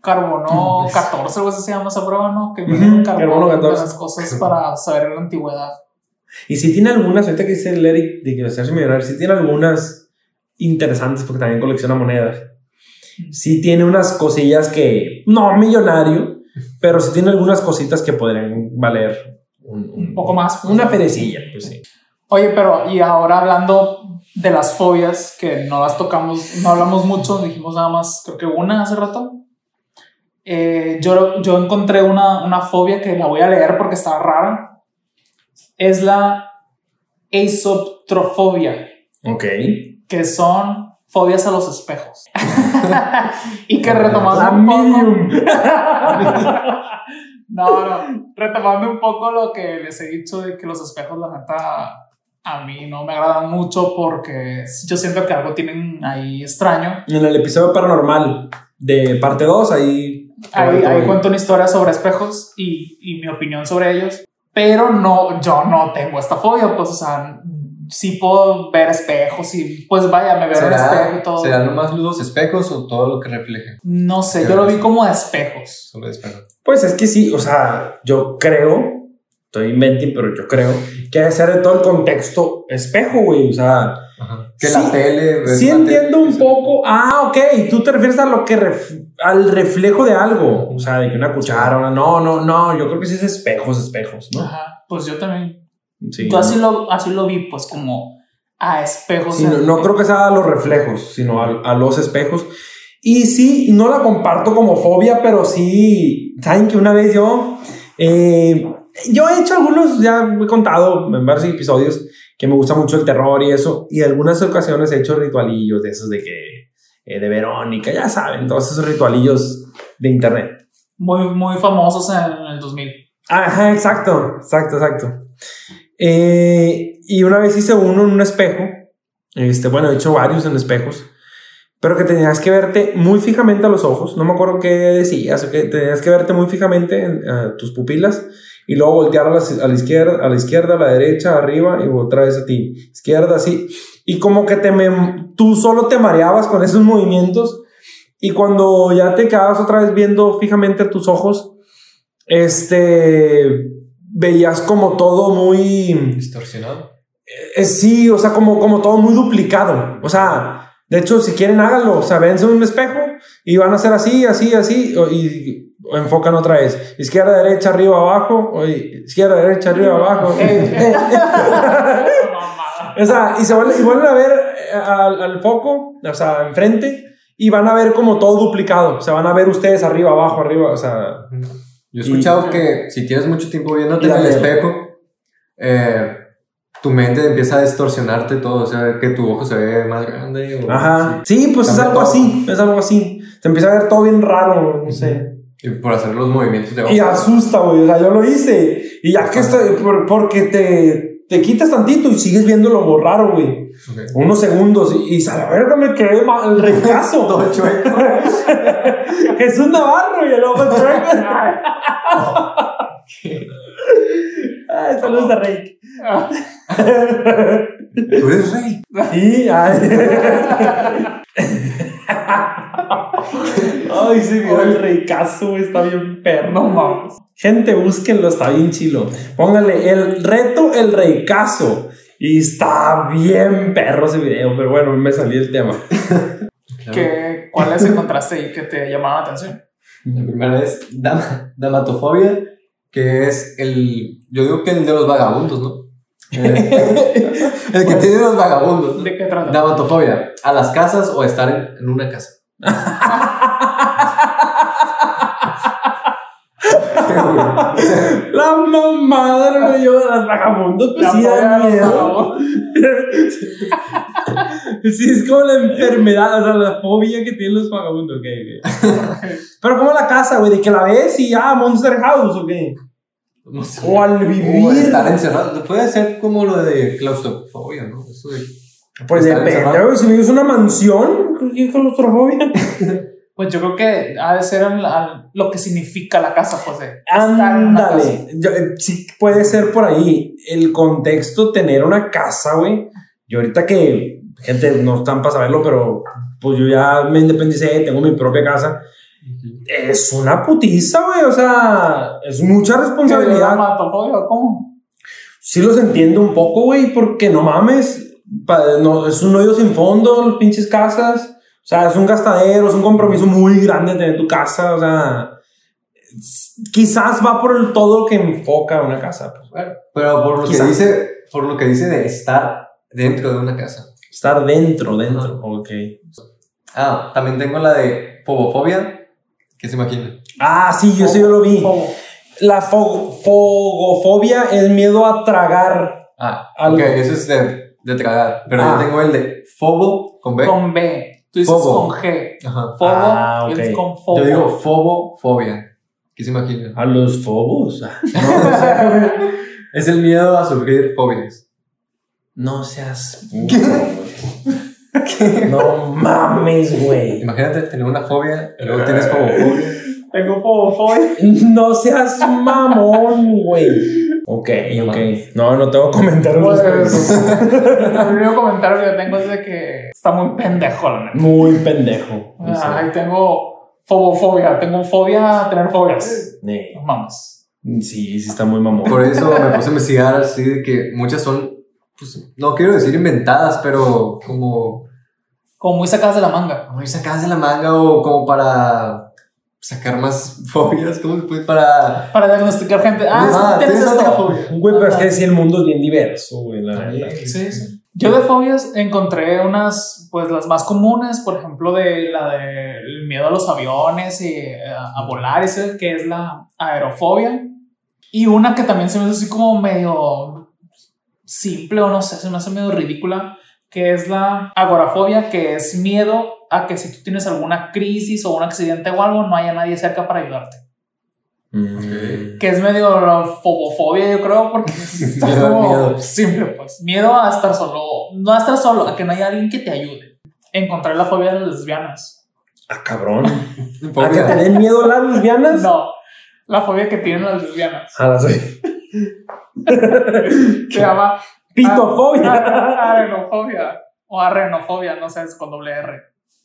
carbono 14, o así se llama esa prueba, ¿no? Que miden carbono carbono de 14. las cosas para saber la antigüedad. Y si tiene algunas, ahorita que dice el Eric de que hacerse millonario, si tiene algunas interesantes porque también colecciona monedas. Sí tiene unas cosillas que, no millonario, pero sí tiene algunas cositas que podrían valer un, Un poco más. Una ferecilla, pues sí. Oye, pero y ahora hablando de las fobias, que no las tocamos, no hablamos mucho, dijimos nada más, creo que una hace rato. Eh, yo, yo encontré una, una fobia que la voy a leer porque está rara. Es la esoptrofobia, Ok. que son fobias a los espejos. y que La retomando un poco, medium. No, no. Retomando un poco lo que les he dicho de que los espejos, la neta, a mí no me agradan mucho porque yo siento que algo tienen ahí extraño. En el episodio paranormal de parte 2, ahí. Ahí, ahí cuento una historia sobre espejos y, y mi opinión sobre ellos. Pero no, yo no tengo esta fobia, pues, o sea, sí puedo ver espejos y pues vaya, me veo en espejo y todo. ¿Serán nomás los espejos o todo lo que refleje? No sé, yo lo vi como espejos. Solo espejos. Pues es que sí, o sea, yo creo, estoy inventing, pero yo creo que debe ser de todo el contexto espejo, güey, o sea. Ajá. Que la tele. Sí la entiendo tele- un poco. Ah, ok. Tú te refieres a lo que ref- al reflejo de algo. O sea, de que una cuchara, una. No, no, no. Yo creo que sí es espejos, espejos, ¿no? Ajá, pues yo también. Sí. Yo así lo, así lo vi, pues como a espejos. Sí, no, no creo que sea a los reflejos, sino a, a los espejos. Y sí, no la comparto como fobia, pero sí, saben que una vez yo, eh, yo he hecho algunos, ya he contado en varios episodios que me gusta mucho el terror y eso, y algunas ocasiones he hecho ritualillos de esos de que, eh, de Verónica, ya saben, todos esos ritualillos de internet. Muy, muy famosos en el 2000. Ajá, exacto, exacto, exacto. Eh, y una vez hice uno en un espejo. Este, bueno, he hecho varios en espejos. Pero que tenías que verte muy fijamente a los ojos. No me acuerdo qué decías. que tenías que verte muy fijamente en a tus pupilas. Y luego voltear a la, a la izquierda, a la izquierda, a la derecha, arriba y otra vez a ti. Izquierda, así. Y como que te me, tú solo te mareabas con esos movimientos. Y cuando ya te quedabas otra vez viendo fijamente a tus ojos, este, veías como todo muy, Distorsionado. eh, sí, o sea, como, como todo muy duplicado. O sea, de hecho, si quieren, háganlo. O sea, vense en un espejo y van a hacer así, así, así, o- y o enfocan otra vez. Izquierda, derecha, arriba, abajo, o izquierda, derecha, arriba, abajo. o sea, y se vuelven, y vuelven a ver eh, al, al foco, o sea, enfrente, y van a ver como todo duplicado. O sea, van a ver ustedes arriba, abajo, arriba, o sea, Yo he escuchado Y- que si tienes mucho tiempo viéndote en el espejo, eh, tu mente empieza a distorsionarte todo, o sea, que tu ojo se ve más grande. o- Ajá. Sí, pues es algo todo. así, es algo así. Te empieza a ver todo bien raro, no sé. Y por hacer los movimientos de Y asusta, güey. O sea, yo lo hice. Y ya que estoy, por- porque te, te quitas tantito y sigues viendo lo raro, güey. Unos segundos y, y a la verga me quedé el rechazo. Todo chueco. Jesús Navarro y el ojo chueco. Ay, saludos a Rey. Tú eres rey. Sí, ay. Ay, se vio el güey, está bien perro. No mames. Gente, búsquenlo, está bien chilo. Pónganle el reto, el reicazo. Y está bien perro ese video, pero bueno, me salí el tema. ¿Qué, ¿Cuáles encontraste ahí que te llamaban la atención? La primera es dam- damatofobia, que es el. Yo digo que el de los vagabundos, ¿no? El que tiene los vagabundos. ¿De qué trata? Damatofobia, a las casas o estar en, en una casa. La mamada no yo de las vagabundos, pues sí da miedo. Sí, es como la enfermedad, o sea, la fobia que tienen los vagabundos, ok, ok. Pero como la casa, güey, de que la ves y ya, Monster House, ok. No sé. O al O vivir. estar encerrado. Puede ser como lo de claustrofobia, ¿no? Eso de. Pues depende, güey, si vives una mansión, ¿qué claustrofobia? Pues yo creo que ha de ser en la- lo que significa la casa, casa. Ándale, Yo, eh, sí puede ser por ahí el contexto, tener una casa, güey. Y ahorita que, gente, no están para saberlo, pero pues yo ya me independicé, tengo mi propia casa. Es una putiza, güey, o sea, es mucha ¿Qué, responsabilidad. damatofobia o ¿Cómo? Sí los entiendo un poco, güey, porque no mames, no, es un hoyo sin fondo, los pinches casas. O sea, es un gastadero, es un compromiso muy grande tener tu casa, o sea, quizás va por el todo lo que enfoca una casa. pues. Bueno, pero por lo que dice, por lo que dice de estar dentro de una casa. Estar dentro, dentro, ok. Ah, también tengo la de fobofobia. ¿Qué se imagina? Ah, sí, yo sí yo lo vi. Fobo. La fo- fogofobia es miedo a tragar. Ah, Algo. ok, eso es de, de tragar. Pero Ah. yo tengo el de fobo con B. Con B. Tú dices Fobo. con G. Ajá. Fobo Ah, es con fobo. Yo digo fobofobia, ¿Qué se imagina? A los fobos. Ah, No, o sea, güey, Es el miedo a sufrir fobias. no seas. puto, güey. No mames, güey. Imagínate tener una fobia y luego tienes como fobia. Tengo fobofobia. No seas mamón, güey. Ok, ok. No, no tengo comentarios. Pues, el único comentario que tengo es de que está muy pendejo, la neta. Muy pendejo. Ay, tengo fobofobia. Tengo fobia a tener fobias. No mames. Sí, sí está muy mamón. Por eso me puse a investigar así de que muchas son, pues, no quiero decir inventadas, pero como Como muy sacadas de la manga. muy sacadas de la manga o como para sacar más fobias, ¿cómo se puede? Para... Para diagnosticar gente. Ah, Ah, tienes esto. fobia. Güey, pero es que sí, el mundo es bien diverso, güey, la verdad. Sí, sí. Yo de fobias encontré unas, pues las más comunes, por ejemplo, de la del miedo a los aviones y eh, a volar, ese que es la aerofobia. Y una que también se me hace así como medio simple o no sé, se me hace medio ridícula, que es la agorafobia, que es miedo a que si tú tienes alguna crisis o un accidente o algo, no haya nadie cerca para ayudarte. Mm. Que es medio fobofobia, yo creo, porque está como miedo. simple, pues. Miedo a estar solo. No a estar solo, a que no haya alguien que te ayude. Encontrar la fobia de las lesbianas. Ah, cabrón. ¿A que te den miedo las lesbianas? No, la fobia que tienen las lesbianas. Ah, la soy. Se llama Pitofobia. a- arenofobia o arrenofobia, no sé, es con doble R.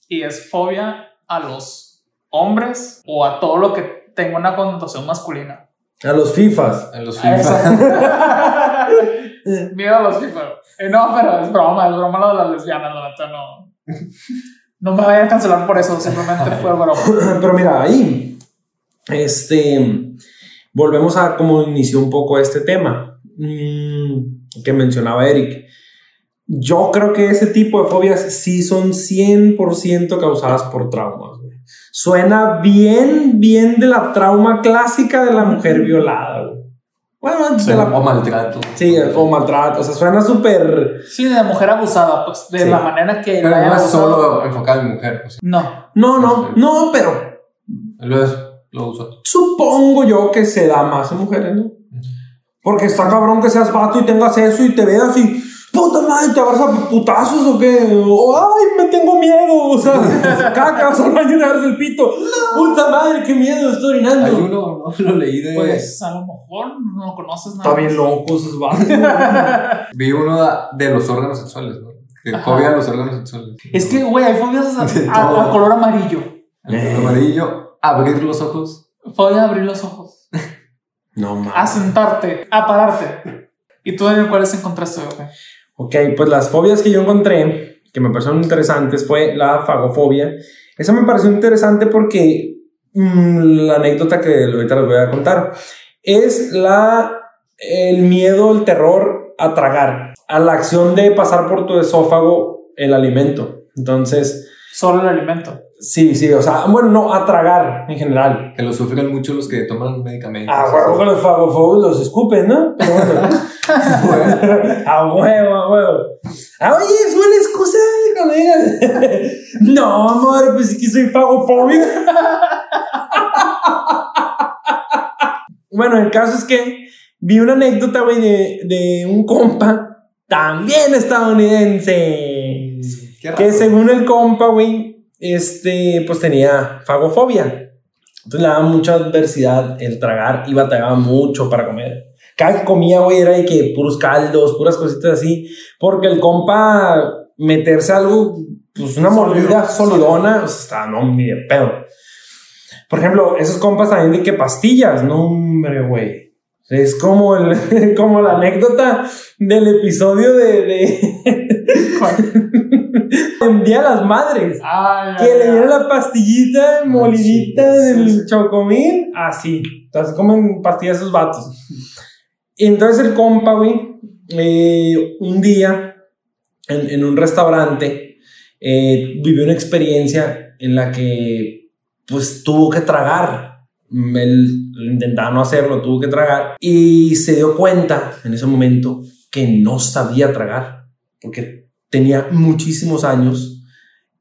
Y es fobia a los hombres o a todo lo que tenga una connotación masculina. A los FIFAs. Los A FIFA. eso. Miedo a los FIFA. Eh, no, pero es broma, es broma lo de las lesbianas, la neta, no. No me vayan a cancelar por eso, simplemente fue broma. Pero mira, ahí, este, volvemos a cómo inició un poco este tema mm, que mencionaba Eric. Yo creo que ese tipo de fobias sí son 100% causadas por traumas. güey. Suena bien, bien de la trauma clásica de la mujer violada. güey. Bueno, de la- O maltrato. sí, o maltrato. O sea, suena súper... Sí, de mujer abusada, pues, de Sí. la manera que Pero la no es solo enfocado en mujer. Pues, No, No, no, no, pero lo, es, lo uso. Supongo yo que se da más en mujeres, ¿no? Porque está cabrón que seas vato y tengas eso y te veas y. Puta madre, te agarras a putazos o qué. O, ay, me tengo miedo. O sea, cada que vas al baño te agarras el pito. Puta madre, qué miedo, estoy orinando. Hay uno, ¿no? Lo leí de... pues a lo mejor no lo conoces nada. Está bien loco esos vatos. Vi uno de los órganos sexuales, ¿no? Que Ajá. fobia a los órganos sexuales. Es que, güey, hay fobias a, color amarillo. El color amarillo, abrir los ojos. Fobia a abrir los ojos. No A mames. sentarte, a pararte. ¿Y tú, Daniel, cuáles encontraste? Ok, pues las fobias que yo encontré, que me parecieron interesantes, fue la fagofobia. Esa me pareció interesante porque mm, la anécdota que ahorita les voy a contar es la, el miedo, el terror a tragar, a la acción de pasar por tu esófago el alimento. Entonces, Solo el alimento. Sí, sí, o sea, bueno, no, a tragar en general. Que lo sufren mucho los que toman medicamentos. A huevo que los fagofobos los escupen, ¿no? Pero bueno. a huevo, a huevo. Ah, oye, es buena excusa, colega. no, amor, pues es que soy fagofóbico. bueno, el caso es que vi una anécdota, güey, de, de un compa, también estadounidense. Qué. Que según el compa, güey, este, pues tenía fagofobia. Entonces le daba mucha adversidad el tragar y batallaba mucho para comer. Cada que comía, güey, era de que puros caldos, puras cositas así. Porque el compa meterse algo, pues una mordida solidona, o sea, está, no, ni de pedo. Por ejemplo, esos compas también de que pastillas, no, hombre, güey. Es como, el, como la anécdota del episodio de, de, en Día de las Madres. Ay, Que ay, le ay. dieron la pastillita molidita sí, del chocomil. Así. Entonces comen pastillas esos vatos. Y entonces el compa, güey, eh, un día en, en un restaurante eh, vivió una experiencia en la que pues tuvo que tragar. Él intentaba no hacerlo, tuvo que tragar. Y se dio cuenta en ese momento que no sabía tragar. Porque tenía muchísimos años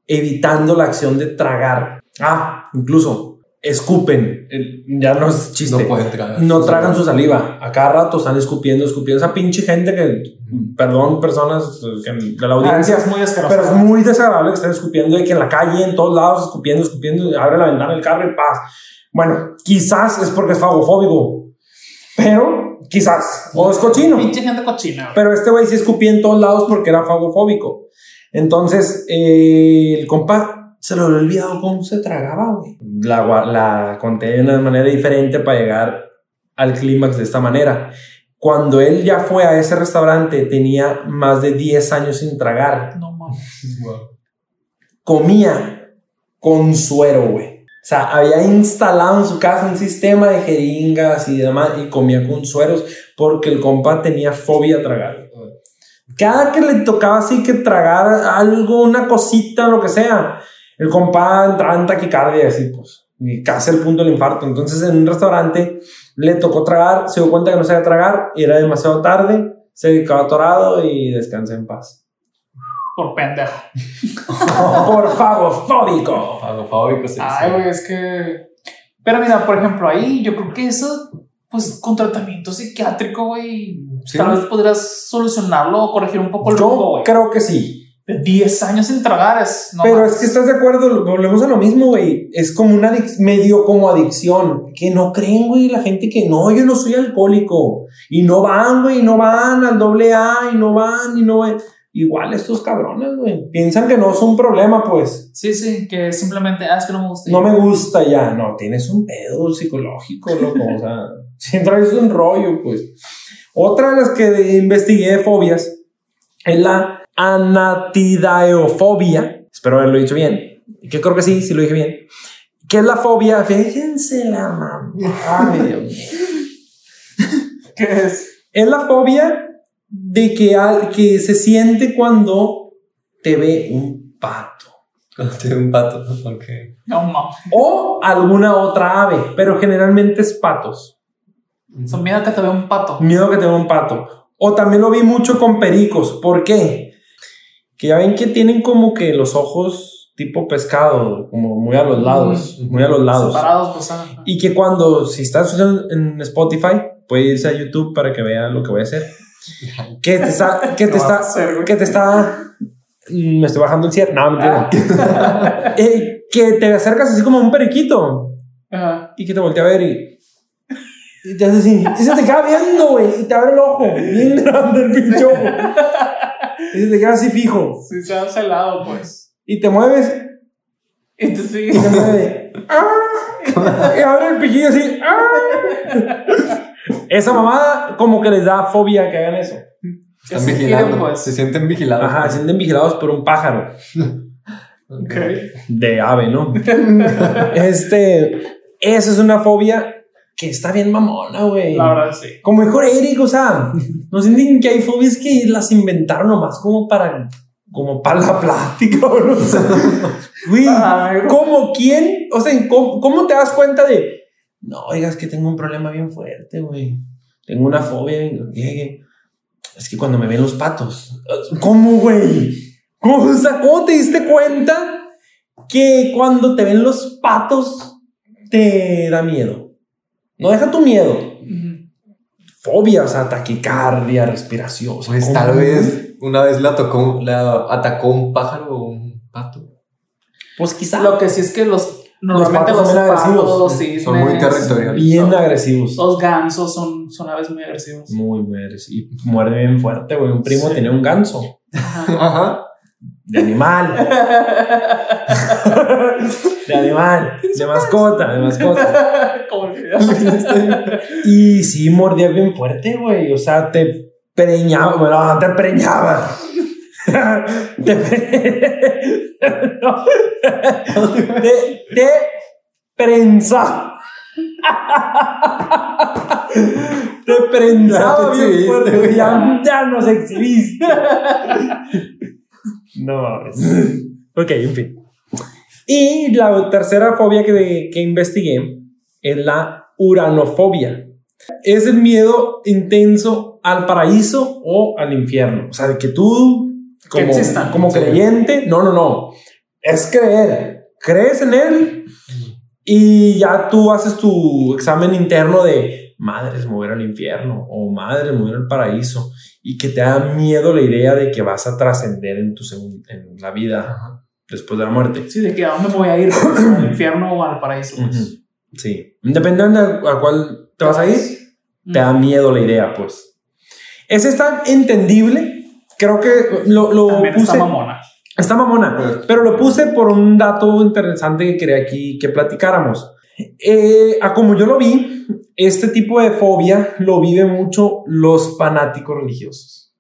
evitando la acción de tragar. Ah, incluso escupen. Ya no es chiste. No pueden tragar. No tragan su saliva. A cada rato están escupiendo, escupiendo. Esa pinche gente que, perdón, personas que- de la Ah, audiencia, es muy asqueroso. pero es muy desagradable que estén escupiendo y que en la calle, en todos lados, escupiendo, escupiendo, abre la ventana del carro y paz. Bueno, quizás es porque es fagofóbico, pero quizás, o es cochino. Pinche gente cochina. Pero este güey sí escupía en todos lados porque era fagofóbico. Entonces, eh, el compa se le había olvidado cómo se tragaba, güey. La, la conté de una manera diferente para llegar al clímax de esta manera. Cuando él ya fue a ese restaurante, tenía más de 10 años sin tragar. No mames. Comía con suero, güey. O sea, había instalado en su casa un sistema de jeringas y demás y comía con sueros porque el compa tenía fobia a tragar. Cada que le tocaba así que tragar algo, una cosita, lo que sea, el compa entraba en taquicardia, así pues, y casi al punto del infarto. Entonces en un restaurante le tocó tragar, se dio cuenta que no sabía tragar, era demasiado tarde, se quedó atorado y descansa en paz. Por pendejo. Por fagofóbico. Fagofóbico, sí. Ay, sí. güey, es que. Pero mira, por ejemplo, ahí yo creo que eso, pues con tratamiento psiquiátrico, güey, Sí. tal vez podrías solucionarlo o corregir un poco el rumbo, Yo güey. creo que sí. De 10 años sin tragar es. no Pero es que estás de acuerdo, volvemos a lo mismo, güey. Es como una medio como adicción. Que no creen, güey, la gente que no, yo no soy alcohólico. Y no van, güey, no van al doble A y no van y no van. Igual estos cabrones, güey. Piensan que no es un problema, pues. Sí, sí, que simplemente, ah, es que no me gusta. No me gusta ya. No, tienes un pedo psicológico, loco. o sea, si traes un rollo, pues. Otra de las que investigué de fobias es la anatidaeofobia. Espero haberlo dicho bien. Que creo que sí, sí lo dije bien. ¿Qué es la fobia? Fíjense la mamá. Ay, Dios mío. ¿Qué es? Es la fobia de que, al- que se siente cuando te ve un pato. Cuando tiene un pato. Ok. No. O alguna otra ave, pero generalmente es patos. Son miedo que te vea un pato. Miedo que te vea un pato. O también lo vi mucho con pericos. ¿Por qué? Que ya ven que tienen como que los ojos tipo pescado, como muy a los lados, muy a los lados. Separados, pues. ah. Y que cuando, si estás en en Spotify, puedes irse a YouTube para que vean lo que voy a hacer. Que te está, que te ¿Qué vas a está, que te está, me estoy bajando el cierre, no, mentira. Eh, que te acercas así como un periquito Ajá. y que te voltea a ver y, y te hace así, y se te queda viendo, güey, y te abre el ojo, bien grande el pinche ojo, y se te queda así fijo, Sí, se ha celado, pues. y te mueves Y te sigue. y se mueve, ¡ah! y abre el piquillo así, ¡ah! Esa mamada como que les da fobia que hagan eso. Están se vigilando. pues. Se sienten vigilados. Ajá, se sienten vigilados por un pájaro Ok. de ave, ¿no? este, esa es una fobia que está bien mamona, güey. La verdad, sí. Como dijo Eric, o sea, no sienten que hay fobias que las inventaron nomás como para, como para la plática, o no sé. Güey. ¿cómo quién? O sea, ¿cómo, cómo te das cuenta de, no, oigas que tengo un problema bien fuerte, güey? Tengo una fobia, ¿qué? es que cuando me ven los patos, ¿cómo, güey? ¿Cómo, o sea, ¿cómo te diste cuenta que cuando te ven los patos te da miedo? No deja tu miedo fobia, o sea, taquicardia, respiración. o sea, Pues ¿cómo? tal vez una vez la tocó, la atacó un pájaro o un pato. Pues quizá. Lo que sí es que los. Normalmente patos los, son bien patos, agresivos. los Son muy territoriales. Bien Son- agresivos. Los gansos son, son aves muy agresivos. Muy, muy agresivos. Y muerde bien fuerte, güey. Un primo Sí. tenía un ganso Ajá. De animal. de animal. De mascota, de mascota. Como. Y sí, mordía bien fuerte, güey. O sea, te preñaba. Bueno, no te preñaba. Te, pre- No. te, prensaba. te bien fuerte. Ya, ya nos exhibiste. no mames. Ok, en fin. Y la tercera fobia que, que investigué es la uranofobia. Es el miedo intenso al paraíso o al infierno. O sea, de que tú, como, existan. como Sí. creyente, no, no, no. Es creer. Crees en él Y ya tú haces tu examen interno de madres mover al infierno o madres mover al paraíso y que te da miedo la idea de que vas a trascender en tu en la vida después de la muerte. Sí, de que a dónde voy a ir, al infierno o al paraíso. pues. Sí, independientemente a cuál te vas a ir, te da miedo la idea, pues. Ese está entendible. Creo que lo, lo También puse. está mamona. Está mamona, Pues- pero lo puse por un dato interesante que quería aquí que platicáramos. Eh, a como yo lo vi, este tipo de fobia lo vive mucho los fanáticos religiosos.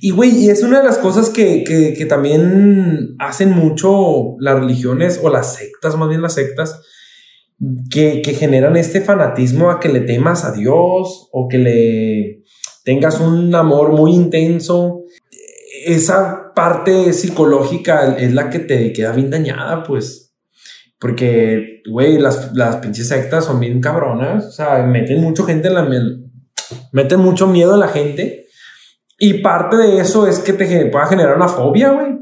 Y güey, y es una de las cosas que, que, que también hacen mucho las religiones o las sectas, más bien las sectas, que, que generan este fanatismo a que le temas a Dios o que le tengas un amor muy intenso. Esa parte psicológica es la que te queda bien dañada, pues. Porque, güey, las, las pinches sectas son bien cabronas. O sea, meten mucho gente en la... Meten mucho miedo en la gente. Y parte de eso es que te pueda generar una fobia, güey.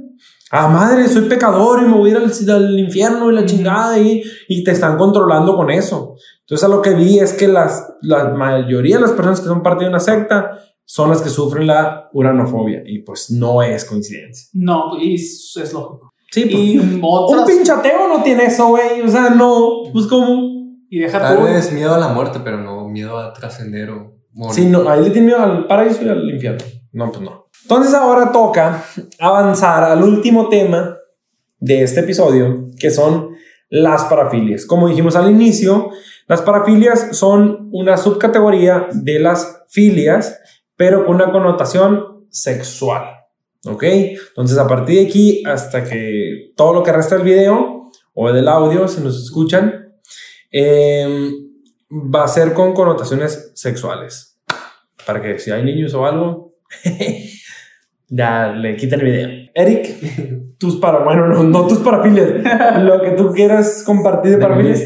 Ah, madre, soy pecador y me voy a ir al, al infierno y la chingada y, y te están controlando con eso. Entonces, a lo que vi es que las, la mayoría de las personas que son parte de una secta son las que sufren la uranofobia y pues no es coincidencia. No, y es, es lógico. Sí, pues, Y un otras. pinchateo no tiene eso, güey. O sea, no, pues como... Y deja Tal tú. vez miedo a la muerte, pero no miedo a trascender o morir. Sí, no, ahí le tiene miedo al paraíso y al infierno. No, pues no. Entonces ahora toca avanzar al último tema de este episodio, que son las parafilias. Como dijimos al inicio, las parafilias son una subcategoría de las filias, pero con una connotación sexual. ¿Ok? Entonces a partir de aquí, hasta que todo lo que resta del video o del audio, si nos escuchan, eh, va a ser con connotaciones sexuales. Para que si hay niños o algo, ya le quiten el video. Eric, tus para, bueno, no, no tus parafilias, lo que tú quieras compartir de De parafilias.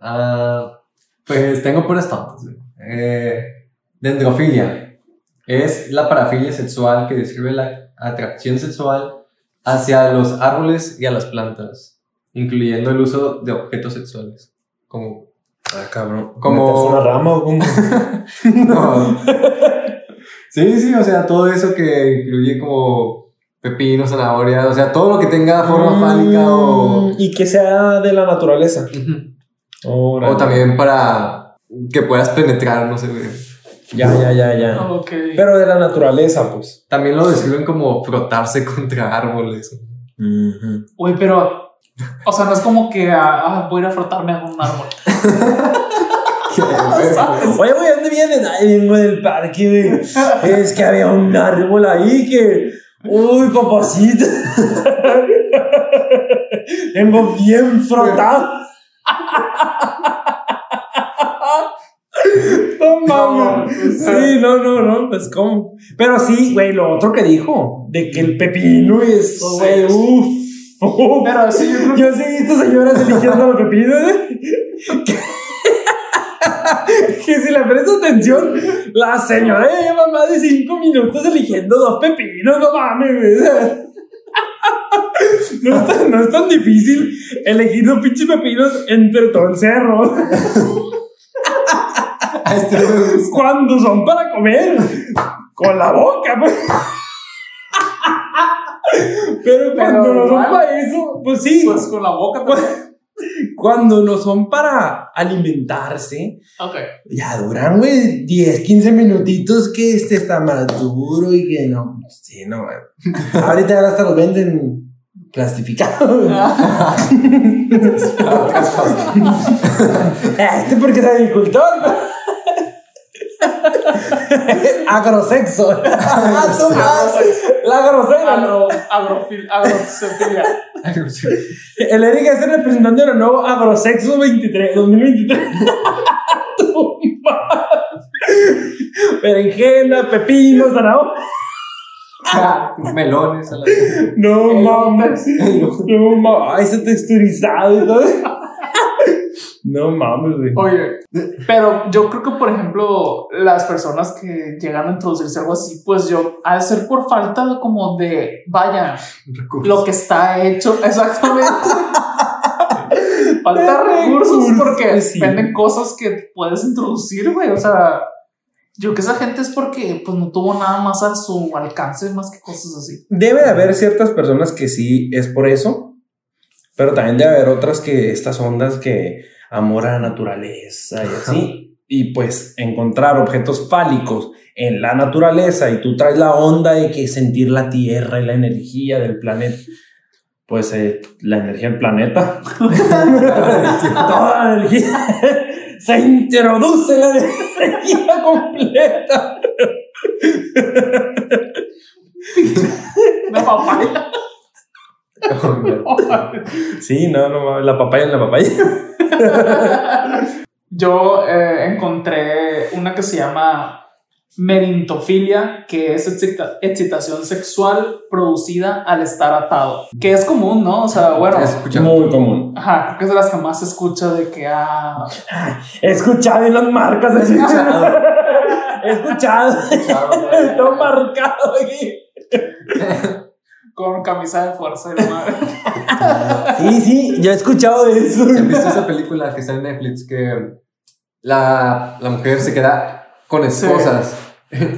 Ah, pues tengo puras tontas. Eh, dendrofilia es la parafilia sexual que describe la atracción sexual hacia los árboles y a las plantas, incluyendo el uso de objetos sexuales. Como. Ah, cabrón. Como- ¿Metes una rama o cómo? No. sí, sí, o sea, todo eso que incluye como pepino, zanahoria, o sea, todo lo que tenga forma fálica o. Mm, Y que sea de la naturaleza. Ujú. Órale. O también para que puedas penetrar, no sé. Ya, ya, ya, ya. Pero de la naturaleza, pues. También lo describen como frotarse contra árboles. Güey, pero. O sea, no es como que ah, ah, voy a ir a frotarme a un árbol. Oye, güey, ¿dónde vienes? Ay, vengo del parque, güey. Es que había un árbol ahí que. Uy, papacito. Vengo bien frotado. No mames. Sí, no, no, no, pues cómo. Pero sí, güey, lo otro que dijo, de que el pepino y eso, güey, uff. uf. Pero sí, yo creo que. Yo sí he visto señoras eligiendo los pepinos. ¿eh? Que, que si le prestas atención, la señora ya lleva más de cinco minutos eligiendo dos pepinos, no mames, güey. No es, tan, no es tan difícil elegir dos pinches pepinos entre todo el cerro. Este. Cuando son para comer, con la boca, pues. Pero cuando Pero no son igual. para eso, pues sí. Pues con la boca. Pues- Cuando no son para alimentarse, ok. ya duran, güey, 10, 15 minutitos que este está más duro y que no. Sí, no. Ahorita ya hasta lo venden plastificado. Este porque es agricultor. Agrosexo. Ah, más. La grosera. ¿no? Agro, agrofil, agrocefilia. El Eric es el representante de la nuevo Agrosexo 23, 2023. Tú más. Berenjena, pepino, zanahoria. Melones a la No mames. No mames. Ay, ese texturizado y todo. No mames, güey. Oye, pero yo creo que, por ejemplo, las personas que llegan a introducirse algo así, pues yo, ha de ser por falta como de, vaya, lo que está hecho, exactamente. falta De recursos recursos, porque sí. venden cosas que puedes introducir, güey. O sea, yo creo que esa gente es porque pues no tuvo nada más a su alcance más que cosas así. Debe de haber ciertas personas que sí es por eso, pero también debe haber otras que estas ondas que amor a la naturaleza y así. Y pues encontrar objetos fálicos en la naturaleza y tú traes la onda de que sentir la tierra y la energía del planeta. Pues eh, la energía del planeta. Toda la energía. Se introduce la energía completa. La papaya. Sí, no, no, la papaya en la papaya. Yo eh, encontré una que se llama merintofilia, que es excita- excitación sexual producida al estar atado. Que es común, ¿no? O sea, bueno, Escucha. Muy común. ajá, creo que es de las que más se escucha de que, ah, He escuchado en las marcas. He escuchado. He escuchado. Todo marcado aquí. Con camisa de fuerza la madre. Sí, sí, yo he escuchado de eso. ¿Se han visto esa película que está en Netflix que la, la mujer se queda con Sí. esposas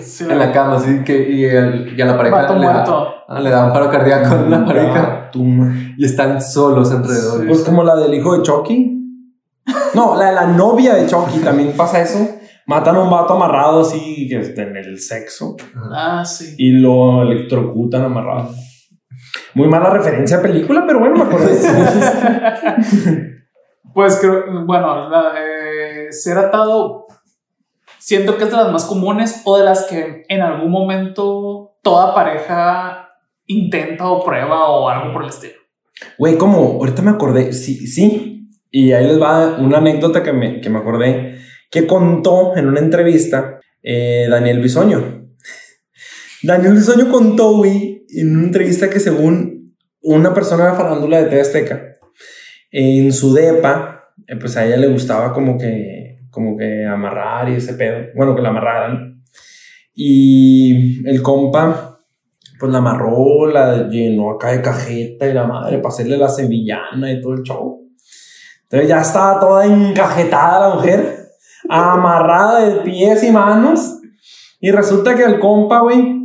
Sí, en la cama, así que y, el- y a la pareja le da, ah, le da un paro cardíaco a la pareja y están solos alrededor. Pues como la del hijo de Chucky. No, la de la novia de Chucky también pasa eso. Matan a un vato amarrado así en el sexo Ah, sí. y lo electrocutan amarrado. Muy mala referencia a película, pero bueno, me acordé. Pues creo, bueno, la de ser atado, siento que es de las más comunes o de las que en algún momento toda pareja intenta o prueba o algo por el estilo. Güey, como ahorita me acordé, sí, sí. Y ahí les va una anécdota que me, que me acordé, que contó en una entrevista eh, Daniel Bisoño. Daniel Bisoño contó, güey, en una entrevista que según una persona de la farándula de TV Azteca, en su depa, eh, pues a ella le gustaba como que, como que amarrar y ese pedo. Bueno, que la amarraran. Y el compa, pues la amarró, la llenó acá de cajeta y la madre para hacerle la sevillana y todo el show. Entonces ya estaba toda encajetada la mujer, amarrada de pies y manos. Y resulta que el compa, güey,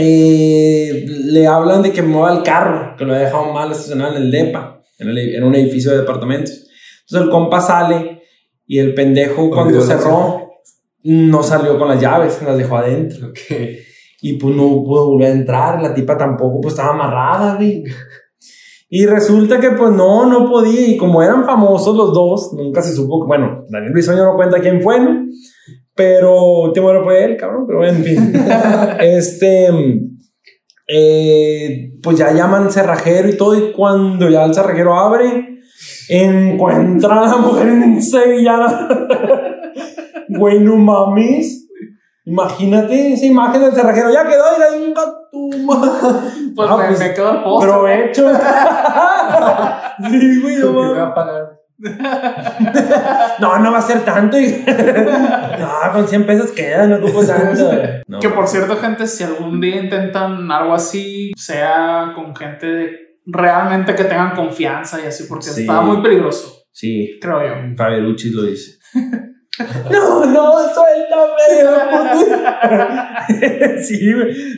eh, le hablan de que mueva el carro, que lo había dejado mal estacionado en el DEPA, en, el- en un edificio de departamentos. Entonces el compa sale y el pendejo cuando cerró no salió con las llaves, las dejó adentro. Ok. Y pues no pudo volver a entrar, la tipa tampoco, pues estaba amarrada, güey. Y resulta que pues no, no podía. Y como eran famosos los dos, nunca se supo. Bueno, Daniel Bisoño no cuenta quién fue, ¿no? Pero último hora fue él, cabrón. Pero en fin. este. eh, pues ya llaman cerrajero y todo. Y cuando ya el cerrajero abre, encuentra a la mujer en sevillana. Güey, no mames. Imagínate esa imagen del cerrajero. Ya quedó, y la inga tu madre. Pues, Ah, me, pues, me quedo el post. Provecho. sí, güey, no ¿Qué me va mames. No, no va a ser tanto. y- no, con 100 pesos queda, no ocupo tanto. No, Que por cierto, gente, si algún día intentan algo así, sea con gente de- realmente que tengan confianza y así, porque Sí. está muy peligroso, Sí, creo yo. Faberucci lo dice. No, no, suéltame. sí.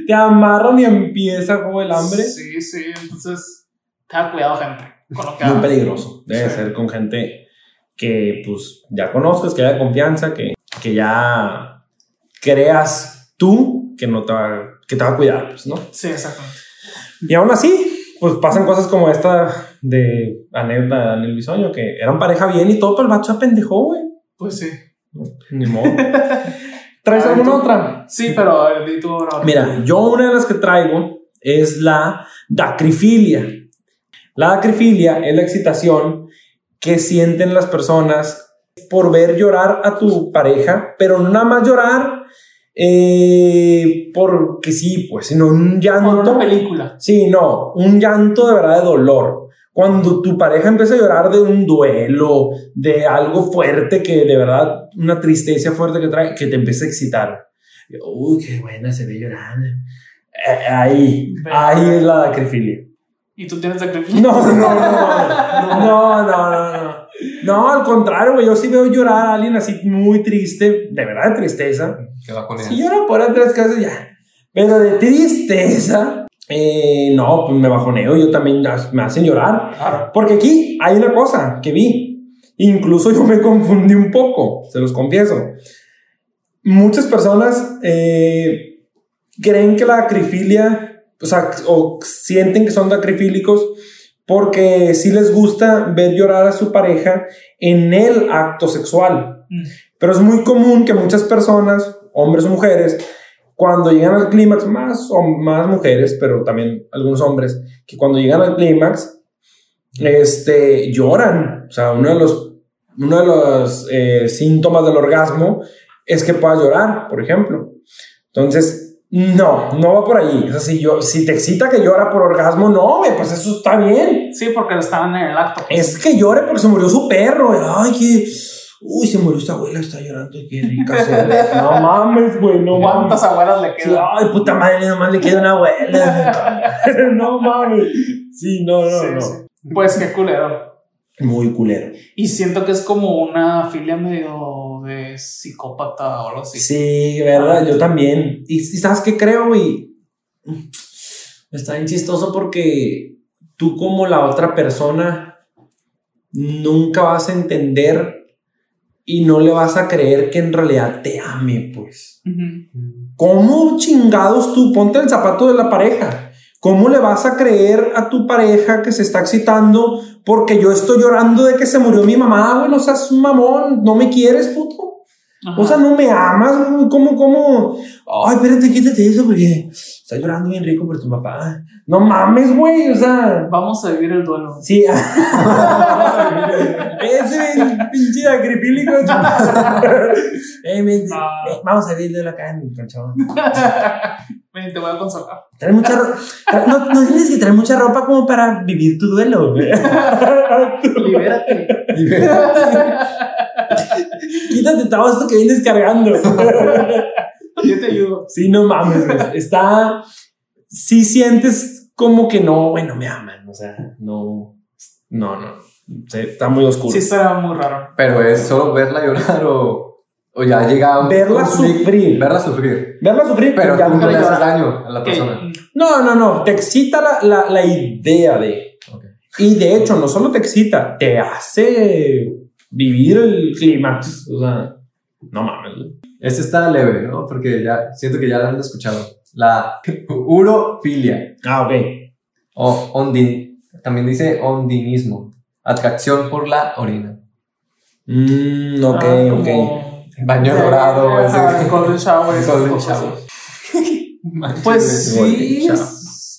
Te amarran y empieza como el hambre. Sí, sí, entonces, tenga cuidado, gente, Muy peligroso. Debe Sí. ser con gente que pues ya conozcas, que haya confianza, que, que ya creas tú que no te va, que te va a cuidar, pues, ¿no? Sí, exactamente. Y aún así, pues pasan cosas como esta de anécdota de Daniel Bisoño, que eran pareja bien y todo, pero el se apendejó, güey. Pues sí. Ni modo. ¿Traes Ay, alguna tú- otra? Sí, pero a ver, di tú ahora. Mira, yo una de las que traigo es la dacrifilia. La dacrifilia es la excitación que sienten las personas por ver llorar a tu pareja, pero no nada más llorar eh, porque sí, pues, sino un Por llanto. una película. Sí, no, un llanto de verdad de dolor. Cuando tu pareja empieza a llorar de un duelo, de algo fuerte que de verdad, una tristeza fuerte que trae, que te empieza a excitar. Uy, qué buena se ve llorando. Eh, ahí, ahí es la dacrifilia. ¿Y tú tienes acrifilia? No, no, no, no, no, no, no. No, al contrario, güey, yo sí veo llorar a alguien así muy triste, de verdad de tristeza. Que va con Si llora por otras cosas, ya. Pero de tristeza, eh, no, pues me bajoneo, yo también me hacen llorar. Claro. Porque aquí hay una cosa que vi. Incluso yo me confundí un poco, se los confieso. Muchas personas eh, creen que la acrifilia, o sea, o sienten que son acrifílicos porque sí les gusta ver llorar a su pareja en el acto sexual. Mm. Pero es muy común que muchas personas, hombres o mujeres, cuando llegan al clímax, más, o más mujeres, pero también algunos hombres, que cuando llegan al clímax, este, lloran. O sea, uno de los, uno de los eh, síntomas del orgasmo es que puedas llorar, por ejemplo. Entonces, no, no va por ahí. O sea, si, yo, si te excita que llora por orgasmo, no, güey, pues eso está bien. Sí, porque estaban en el acto. Es que llore porque se murió su perro. Ay, que. Uy, se murió esta abuela, está llorando. Qué rica se ve. No mames, güey, no mames. ¿Cuántas abuelas le Sí, quedan? ay, puta madre, nomás le queda una abuela. no mames. Sí, no, no, Sí, no. sí. Pues qué culero. Muy culero. Y siento que es como una filia medio de psicópata o algo así. Sí, verdad, yo también. Y, y sabes qué creo, güey. Está bien chistoso porque tú, como la otra persona, nunca vas a entender y no le vas a creer que en realidad te ame, pues. Ujú. ¿Cómo chingados tú? Ponte el zapato de la pareja. ¿Cómo le vas a creer a tu pareja que se está excitando porque yo estoy llorando de que se murió mi mamá, güey? No seas mamón, no me quieres, puto. Ajá. O sea, no me amas, güey. ¿Cómo, cómo? Ay, espérate, quítate eso porque está llorando bien rico por tu papá. No mames, güey. O sea, Vamos a vivir el duelo. sí. Ese pinche acripílico. Eh, me- Ah. vamos a verlo acá en el colchón. Ven, te voy a consolar. Trae mucha ropa. No, no tienes que traer mucha ropa como para vivir tu duelo, güey. Libérate. Quítate todo esto que vienes cargando. Yo te ayudo. Sí, no mames. Está. Sí sientes como que no, bueno, me aman. O sea, no. No, no. Sí, está muy oscuro. Sí, será muy raro. Pero es solo verla llorar o, o ya llega a un Verla sufrir. Verla sufrir. Verla sufrir, Pero ya tú no le haces daño a la persona. No, no, no. Te excita la, la, la idea de. Ok. Y de hecho, no solo te excita, te hace vivir el clímax. O sea, no mames. Este está leve, ¿no? Porque ya siento que ya lo han escuchado. La urofilia Ah, ok. o ondin. También dice ondinismo. Atracción por la orina. Mm, ok, Ah, ok. Baño dorado. Golden shower. Golden shower. Pues sí,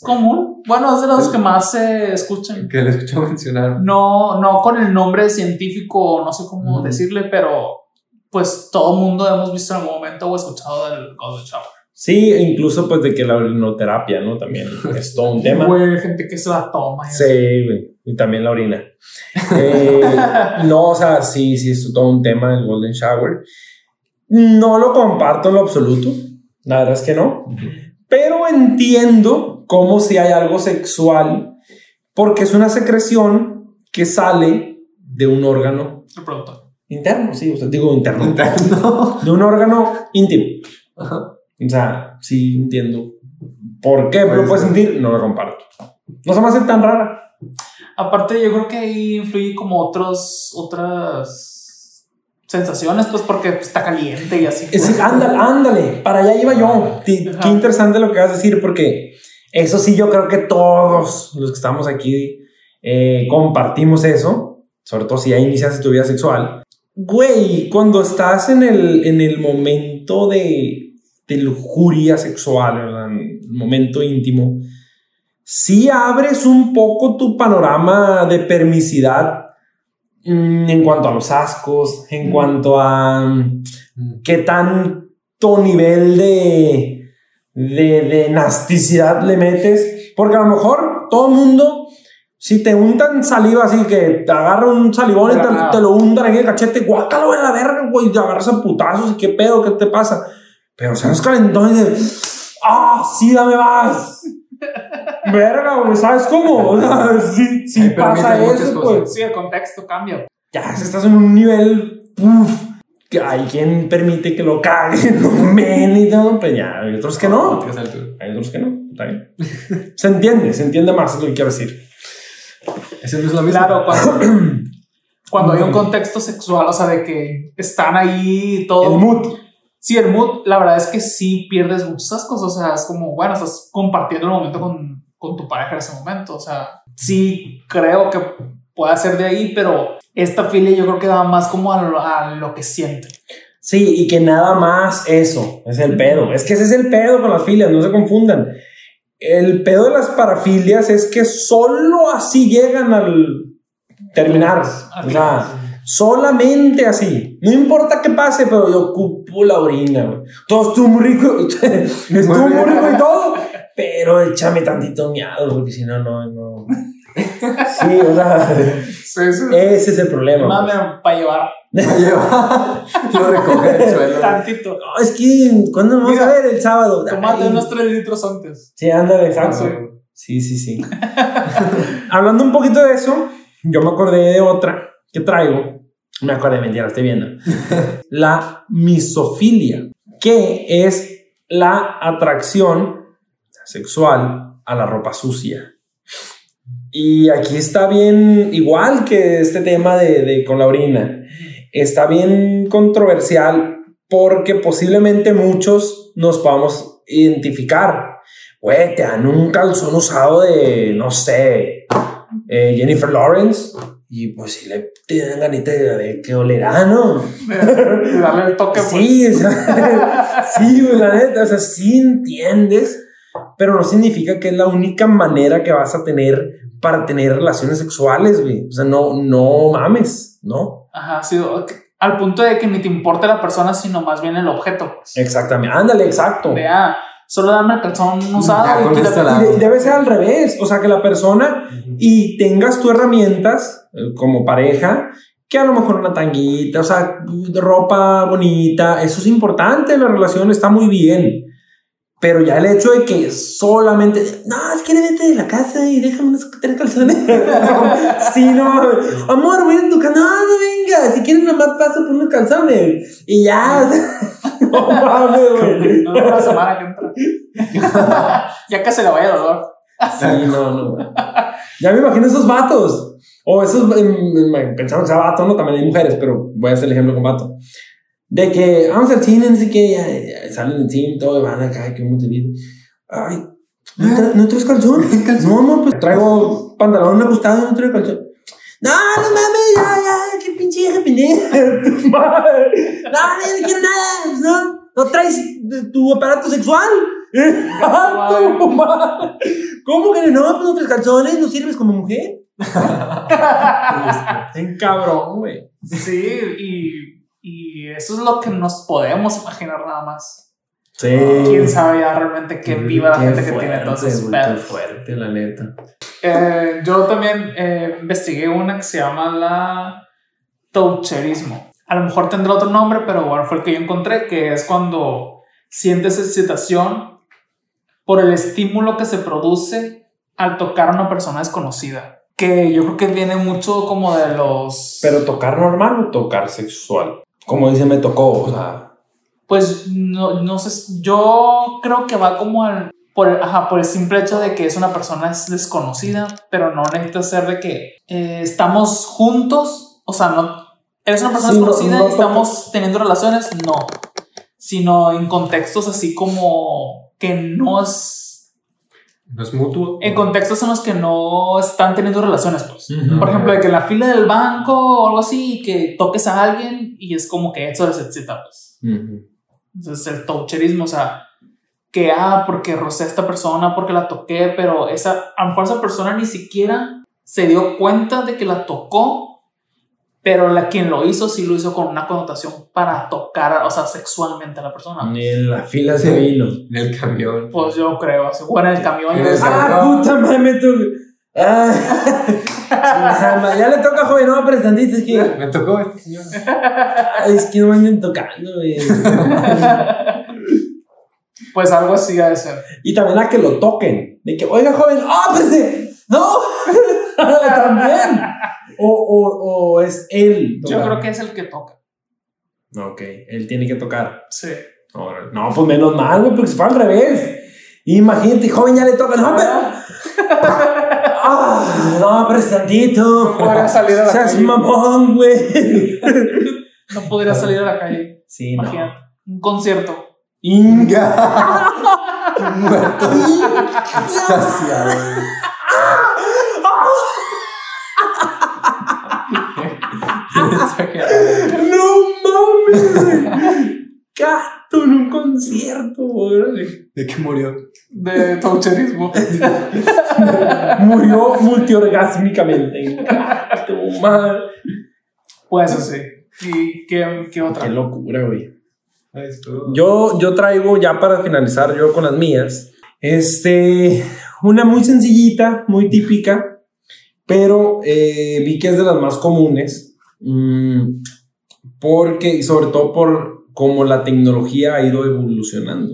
común. Bueno, es de los que más se escuchan. Que le escucho mencionar. No, no con el nombre científico, no sé cómo Ujú. decirle, pero pues todo mundo hemos visto en algún momento o escuchado del Golden Shower. Sí, incluso pues de que la orinoterapia, ¿no? También es todo un tema. Güey, gente que se la toma. Sí, güey. Y también la orina. Eh, no, o sea, sí, sí, es todo un tema del Golden Shower. No lo comparto en lo absoluto. La verdad es que no. Pero entiendo cómo si hay algo sexual, porque es una secreción que sale de un órgano Reproductor. interno, sí, o sea, digo interno, No. de un órgano íntimo. Ajá. O sea, sí entiendo. ¿Por qué lo Pues, puedes sentir? No lo comparto. No se me hace tan rara. Aparte, yo creo que ahí influye como otros, otras sensaciones, pues porque está caliente y así. Es- ándale, ándale, para allá iba yo. Ajá. Qué interesante lo que vas a decir, porque eso sí, yo creo que todos los que estamos aquí eh, compartimos eso, sobre todo si ya iniciaste tu vida sexual. Güey, cuando estás en el, en el momento de, de lujuria sexual, ¿verdad? En el momento íntimo, sí abres un poco tu panorama de permisidad mm, en cuanto a los ascos, en cuanto a mm, qué tanto nivel de, de, de nasticidad le metes. Porque a lo mejor todo el mundo, si te untan saliva así, que te agarra un salivón y te, te lo untan en el cachete, guácalo en la verga, güey, te agarras a putazos y qué pedo, qué te pasa. Pero se nos calentó y de, ah, sí, dame más. verga, güey, ¿sabes cómo? O sea, sí, sí Ahí pasa eso, pues. Sí, el contexto cambia. Ya, estás en un nivel, uf, que hay quien permite que lo caguen, no men y todo, pues ya, hay otros que no. Hay otros que no, está bien. Se entiende, se entiende más, es lo que quiero decir. Eso no es lo mismo. Claro, cuando, cuando hay un contexto sexual, o sea, de que están ahí todo. El mood. Sí, el mood, la verdad es que sí pierdes muchas cosas. O sea, es como, bueno, estás compartiendo el momento con, con tu pareja en ese momento. O sea, sí creo que puede ser de ahí, pero esta filia yo creo que va más como a lo, a lo que siente. Sí, y que nada más eso es el pedo. Es que ese es el pedo con las filias, no se confundan. El pedo de las parafilias es que solo así llegan al terminar. O sea, solamente así. No importa qué pase, pero yo ocupo la orina, güey. Todo estuvo muy rico. estuvo muy rico y todo. Pero échame tantito miado, porque si no, no, no. Sí, o sea, Sí, sí. ese es el problema. pues. Mame para llevar Lleva, lo recoge del suelo. tantito. No, es que, ¿cuándo nos vamos a ver el sábado? Tomate unos 3 litros antes. Sí, ándale, exacto. Sí, sí, sí. Hablando un poquito de eso, yo me acordé de otra que traigo. Me acordé, mentira, la estoy viendo. La misofilia, que es la atracción sexual a la ropa sucia. Y aquí está bien, igual que este tema de, de con la orina, está bien controversial porque posiblemente muchos nos podamos identificar. Güey, te dan un calzón usado de, no sé, eh, Jennifer Lawrence. Y pues si le te dan ganita de qué olerá, ¿no? Y darle el toque. pues. Sí, o sea, sí, la neta, o sea, sí entiendes, pero no significa que es la única manera que vas a tener para tener relaciones sexuales, güey. O sea, no, no mames, ¿no? Ajá, sí. Al punto de que ni te importe la persona, sino más bien el objeto. Pues. Exactamente, ándale, exacto. De, ah, solo dame el calzón usado. y quítate- esta la- Y de- debe ser al revés, o sea, que la persona y tengas tú herramientas eh, como pareja, que a lo mejor una tanguita, o sea, ropa bonita, eso es importante, la relación está muy bien. Pero ya el hecho de que solamente, no, es que vete de la casa y déjame unos tres calzones. sí, no, amor, voy a tu casa. No, no venga, si quieres nomás paso por unos calzones. Y ya, no mames, güey. No, una semana que entra. ya se le vaya dolor. Sí, no, no. Ya me imagino esos vatos. O esos, em, em, pensando que sea vato, no, también hay mujeres, pero voy a hacer el ejemplo con vato. De que vamos al cine, no sé qué, salen del cine, todo, y van acá, que muy feliz. Ay, ¿no, tra- ¿no traes calzón? No, amor, pues traigo pantalón ajustado no traigo calzón. No, no mames, ya, ya, qué pinche vieja pendeja. No, no, no quiero nada, no. ¿No traes tu aparato sexual? Mamá. ¿Cómo que no? Pues no traes calzones, no sirves como mujer. En cabrón, güey. Sí, y, y eso es lo que nos podemos imaginar nada más. Sí. Quién sabe ya realmente qué viva la gente que tiene fuerte, entonces. Qué fuerte, la neta. Eh, yo también eh, investigué una que se llama la toucherismo. A lo mejor tendrá otro nombre, pero bueno, fue el que yo encontré, que es cuando sientes excitación por el estímulo que se produce al tocar a una persona desconocida. Que yo creo que viene mucho como de los... Pero tocar normal o tocar sexual. Como dice, me tocó, o sea. Pues no, no sé, yo creo que va como al... Por ajá, por el simple hecho de que es una persona es desconocida, pero no necesita ser de que eh, estamos juntos, o sea, no, eres una persona Sí, no- desconocida no y estamos teniendo relaciones, no, sino en contextos así como que no es, No es mutuo. en contextos en los que no están teniendo relaciones, pues. Ujú. Por ejemplo, de que en la fila del banco o algo así, que toques a alguien y es como que eso les excita, pues. Ujú. Entonces el toucherismo, o sea, que ah, porque rocé a esta persona, porque la toqué, pero esa, a lo mejor esa persona ni siquiera se dio cuenta de que la tocó, pero la quien lo hizo sí lo hizo con una connotación para tocar, o sea, sexualmente a la persona. Ni en la fila se vino. En el camión. Pues yo creo, así, bueno, en el camión. Yo. Ah, puta madre, me toca. Ah, ya le toca, joven, no, pero tantito, es que. Me tocó este señor. Es que no me anden tocando, güey. Pues algo así ha de ser. Y también a que lo toquen. De que, oiga, joven, ¡ah, pues, ¡No! También. O, o, o es él. Yo creo que es el que toca. Ok, él tiene que tocar. Sí. No, no, pues menos mal, güey, porque se fue al revés. Imagínate, joven, ya le toca. No, pero. Ah, no, pero tantito. No podría salir a la Seas calle. mamón, güey. No podría salir a la calle. Sí, no. Imagínate. Un concierto. Inga. Muerto. Saciado. No mames. Gato en un concierto, güey. ¿De qué murió? De taucherismo. Murió multiorgásmicamente. Gato, madre. Pues así. ¿Y qué, qué otra? Qué locura, güey. Yo, yo traigo ya para finalizar yo con las mías. Este, una muy sencillita, muy típica, pero eh, vi que es de las más comunes. Mm, porque, y sobre todo por cómo la tecnología ha ido evolucionando.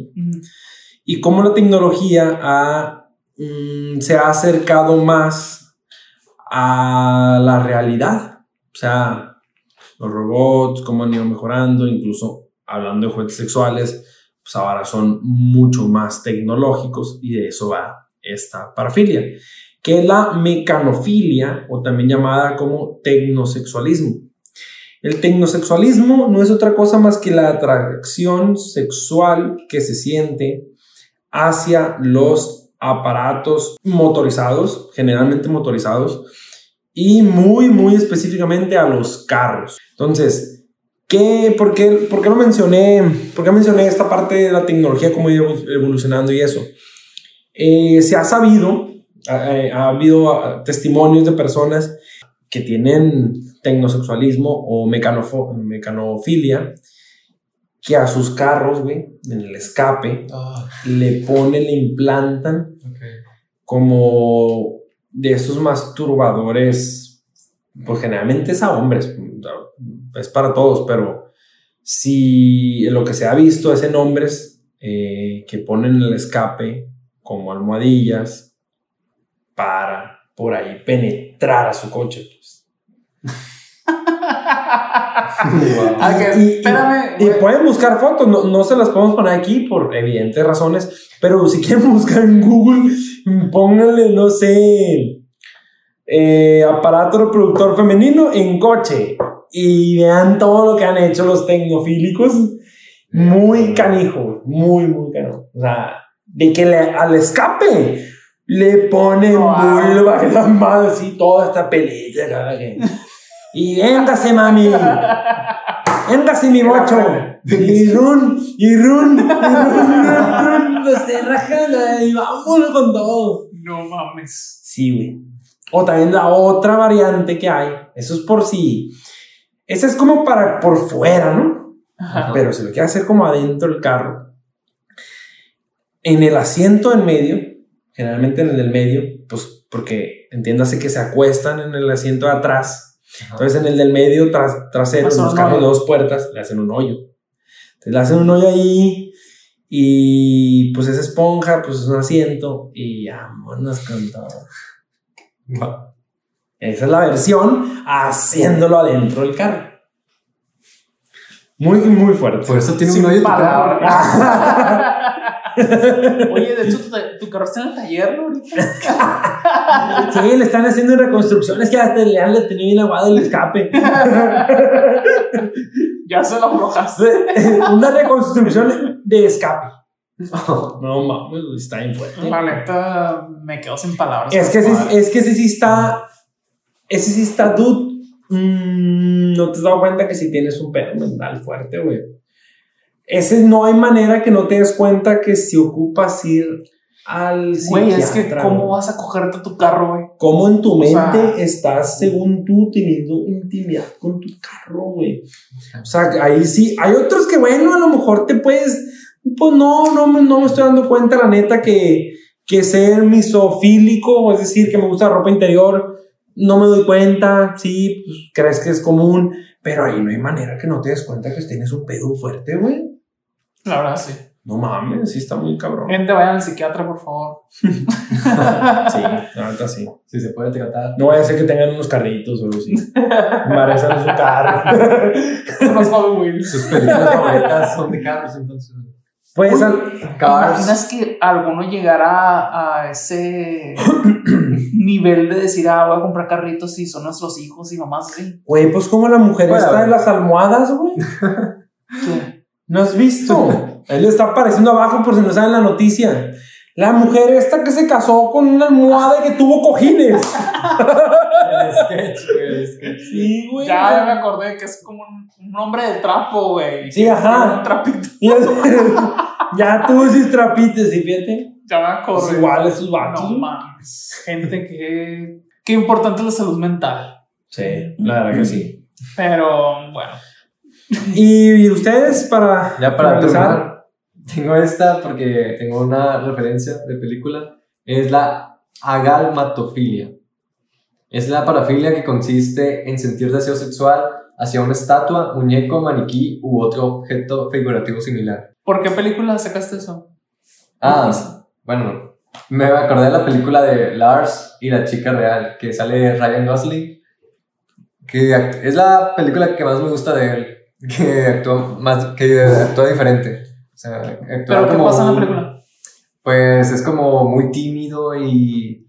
Y cómo la tecnología ha, mm, se ha acercado más a la realidad. O sea, los robots, cómo han ido mejorando, incluso hablando de juguetes sexuales, pues ahora son mucho más tecnológicos y de eso va esta parafilia, que la mecanofilia o también llamada como tecnosexualismo. El tecnosexualismo no es otra cosa más que la atracción sexual que se siente hacia los aparatos motorizados, generalmente motorizados, y muy, muy específicamente a los carros. Entonces, ¿qué, por, qué, ¿por qué lo mencioné? ¿Por qué mencioné esta parte de la tecnología, cómo ha ido evolucionando y eso? Eh, se ha sabido, ha, eh, ha habido ah, testimonios de personas que tienen tecnosexualismo o mecanofilia, que a sus carros, güey, en el escape, Ah, le ponen, le implantan como de esos masturbadores, pues generalmente es a hombres, es para todos, pero si lo que se ha visto es en hombres eh, que ponen el escape como almohadillas para por ahí penetrar a su coche. Pues. Y- espérame. Y pueden buscar fotos, no, no se las podemos poner aquí por evidentes razones, pero si quieren buscar en Google, pónganle, no sé, eh, aparato reproductor femenino en coche y vean todo lo que han hecho los tecnofílicos. Muy canijo, muy, muy canijo. O sea, de que le- al escape le ponen Wow. vulva y la madre así, toda esta pelita. Y véngase, mami. Véngase, mi bocho. Y run, y run, y run, run, run. Se rajan y vámonos con todo. No mames. Sí, güey. O también la otra variante que hay. Eso es por si. Esa es como para por fuera, ¿no? Ajá. Pero si lo quieres hacer como adentro del carro. En el asiento en medio, generalmente en el del medio, pues porque entiéndase que se acuestan en el asiento de atrás. Entonces en el del medio tras- trasero, en los un carros de dos puertas, le hacen un hoyo. Entonces le hacen un hoyo ahí y pues esa esponja, pues es un asiento y vámonos con todo. Wow. Esa es la versión haciéndolo adentro del carro. Muy, muy fuerte. Por eso tiene Sin un hoyo palabras. Oye, de hecho, tu, carro está en el taller, ¿no? Ahorita. Sí, le están haciendo reconstrucciones que hasta le han tenido bien aguado el escape. Ya se lo aflojaste. Una reconstrucción de escape. No mames, está bien fuerte. La neta, me quedo sin palabras. Es que, ese, es que ese sí está. Ese sí está, dude. Mm, no te has dado cuenta que si tienes un pedo mental fuerte, güey. Ese no hay manera que no te des cuenta que si ocupas ir al Güey, es que ¿cómo vas a cogerte tu carro, güey? ¿Cómo en tu O mente sea- estás, según tú, teniendo intimidad con tu carro, güey? O sea, ahí sí. Hay otros que, bueno, a lo mejor te puedes. Pues no, no, me- no me estoy dando cuenta, la neta, que, que ser misofílico, es decir, que me gusta la ropa interior, no me doy cuenta. Sí, pues crees que es común, pero ahí no hay manera que no te des cuenta que tienes un pedo fuerte, güey. La verdad, sí. No mames, sí está muy cabrón. Gente, vayan al psiquiatra, por favor. Sí, la neta sí. Si se puede tratar. No vaya a ser que tengan unos carritos o algo así. Embarazan en su carro. Unos Hot Wheels. Sus películas favoritas son de carros, entonces. Pues al- ¿Te Cars. imaginas que alguno llegara a ese nivel de decir, ah, voy a comprar carritos y son nuestros hijos y mamás así? Güey, pues como la mujer Bueno. está de las almohadas, güey. ¿Qué? ¿No has visto? Él está apareciendo abajo por si no saben la noticia. La mujer esta que se casó con una almohada y que tuvo cojines. El sketch, güey, el sketch. Sí, güey. Ya, ya me acordé que es como un, un hombre de trapo, güey. Sí, ajá. Un trapito. Ya, ya tuvo sus trapitos, ¿sí, fíjate? Ya me acordé. Pues igual esos vatos. No mames. Gente que. Qué importante es la salud mental. Sí, la verdad que sí. Pero bueno. ¿Y, y ustedes para Ya para terminar, tengo esta porque tengo una referencia de película. Es la agalmatofilia. Es la parafilia que consiste en sentir deseo sexual hacia una estatua, muñeco, maniquí u otro objeto figurativo similar. ¿Por qué película sacaste eso? Ah, bueno, me acordé de la película de Lars y la chica real, que sale Ryan Gosling, que es la película que más me gusta de él, que actúa, más, que actúa diferente. O sea, actúa ¿Pero qué como pasa en la película? Pues es como muy tímido y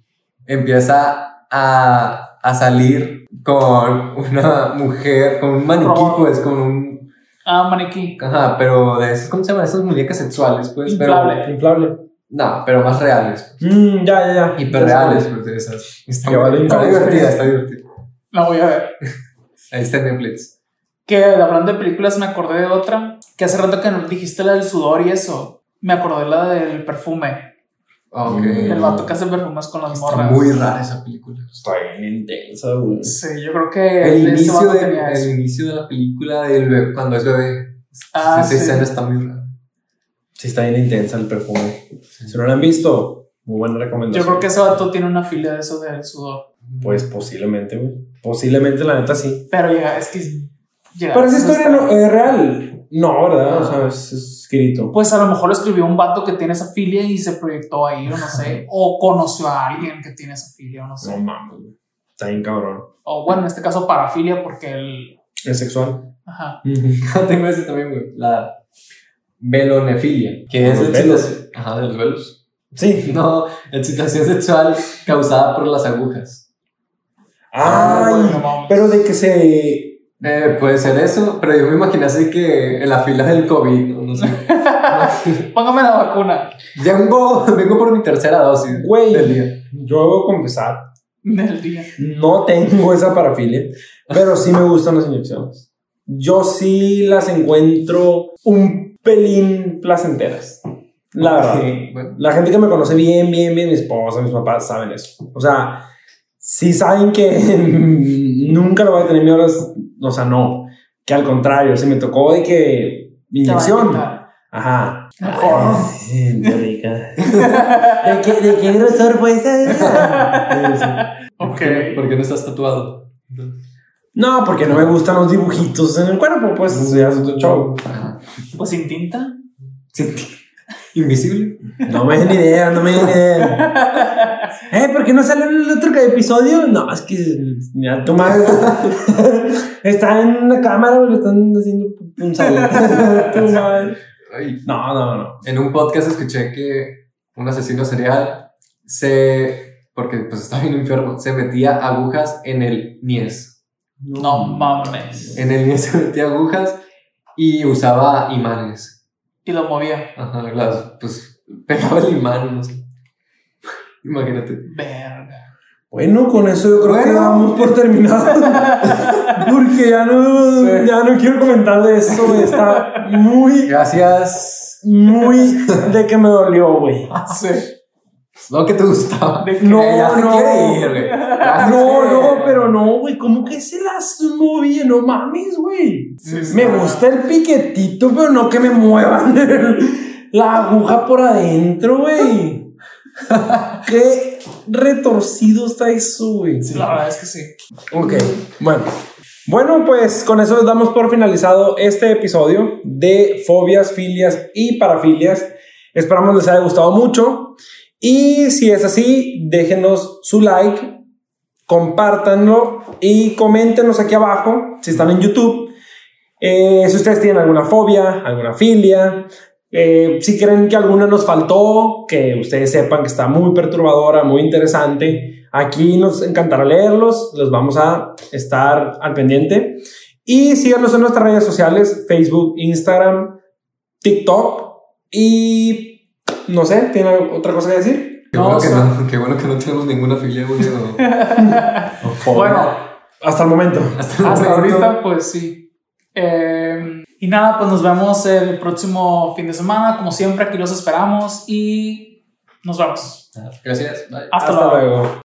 empieza a, a salir con una mujer, con un maniquí, Robot. pues, con un... Ah, maniquí. Ajá, pero de esos, ¿cómo se llaman? Esas muñecas sexuales, pues, Inflable. pero... Inflable. No, pero más reales. Mm, ya, ya, ya. Hiperreales, pues, de esas. Está, está divertida, está divertida. La voy a ver. Ahí está en Netflix. Que hablando de películas me acordé de otra. Que hace rato que nos dijiste la del sudor y eso. Me acordé la del perfume. Ok. Mm. El vato que hace perfumes con las Está morras. muy rara esa película. Está bien intensa, güey. Sí, yo creo que El ese inicio, de, tenía el eso. inicio de la película, del bebé- cuando es bebé. Ah, esa sí. escena está muy rara. Sí, está bien intensa el perfume. Si no lo han visto, muy buena recomendación. Yo creo que ese vato tiene una filia de eso del sudor. Pues posiblemente, güey. Posiblemente, la neta, sí. Pero llega, es que. Llega- Pero esa historia no, es real. No, ¿verdad? O sea, es, es escrito. Pues a lo mejor lo escribió un vato que tiene esa filia y se proyectó ahí, o no sé. o conoció a alguien que tiene esa filia, o no sé. No mames, güey. Está bien cabrón. O bueno, en este caso parafilia, porque él. Es sexual. Ajá. Tengo ese también, güey. La velonefilia, que es Los excitación. Ajá, de los velos. Sí. No, excitación sexual causada por las agujas. Ay, bueno, vamos. pero de que se. Eh, puede ser eso, pero yo me imaginé así que en la fila del COVID, no, no sé. Póngame la vacuna Vengo, vengo por mi tercera dosis Güey. del día. Yo debo confesar, del día. no tengo esa parafilia, pero sí me gustan las inyecciones. Yo sí las encuentro un pelín placenteras. La verdad. Bueno. La gente que me conoce bien, bien, bien, mi esposa, mis papás saben eso. O sea, sí saben que nunca lo voy a tener miedo a las... O sea, no. Que al contrario, si me tocó de que... Inyección. Ajá. Ay, qué rica. ¿De qué, de qué grosor fue esa? Ok. ¿Por qué no estás tatuado? No, porque no me gustan los dibujitos en el cuerpo, pues eso ya es otro show. Ajá. Pues sin tinta. Sí. Invisible. No me den idea, no me den idea. ¿Eh? ¿Por qué no sale en el otro episodio? No, es que mira, tu madre está en una cámara, güey, le están haciendo un. Ay, No, no, no. En un podcast escuché que un asesino serial se. Porque pues estaba bien enfermo, se metía agujas en el niés. No mames. En el niés se metía agujas y usaba imanes. Y lo movía. Ajá, las, pues pegaba el imán, no sé. Imagínate. Verga. Bueno, con eso yo creo que damos por terminado. Porque ya no, Sí. ya no quiero comentar de eso, güey. Está muy, Gracias. muy de que me dolió, güey. Sí. No que te gustaba. De que- No, ya no. quiere ir, güey. Ya se No, quiere no, ir. pero no, güey. ¿Cómo que se las movía? No mames, güey. Sí, sí. Me gusta el piquetito, pero no que me muevan la aguja por adentro, güey. Qué retorcido está eso, güey. La verdad es que sí. Ok, bueno. Bueno, pues con eso damos por finalizado este episodio de fobias, filias y parafilias. Esperamos les haya gustado mucho. Y si es así, déjenos su like, compártanlo y coméntenos aquí abajo si están en YouTube. Eh, si ustedes tienen alguna fobia, alguna filia, eh, si creen que alguna nos faltó, que ustedes sepan que está muy perturbadora, muy interesante, aquí nos encantará leerlos, los vamos a estar al pendiente. Y síganos en nuestras redes sociales, Facebook, Instagram, TikTok y no sé, ¿tiene otra cosa que decir? Qué, No, bueno, que o sea- no, qué bueno que no tenemos ninguna filia, güey. o-. Bueno, Hasta el momento. hasta, el hasta momento. ahorita, pues sí. Eh, y nada, pues nos vemos el próximo fin de semana. Como siempre, aquí los esperamos y nos vemos. Gracias. Bye. Hasta, Hasta luego. luego.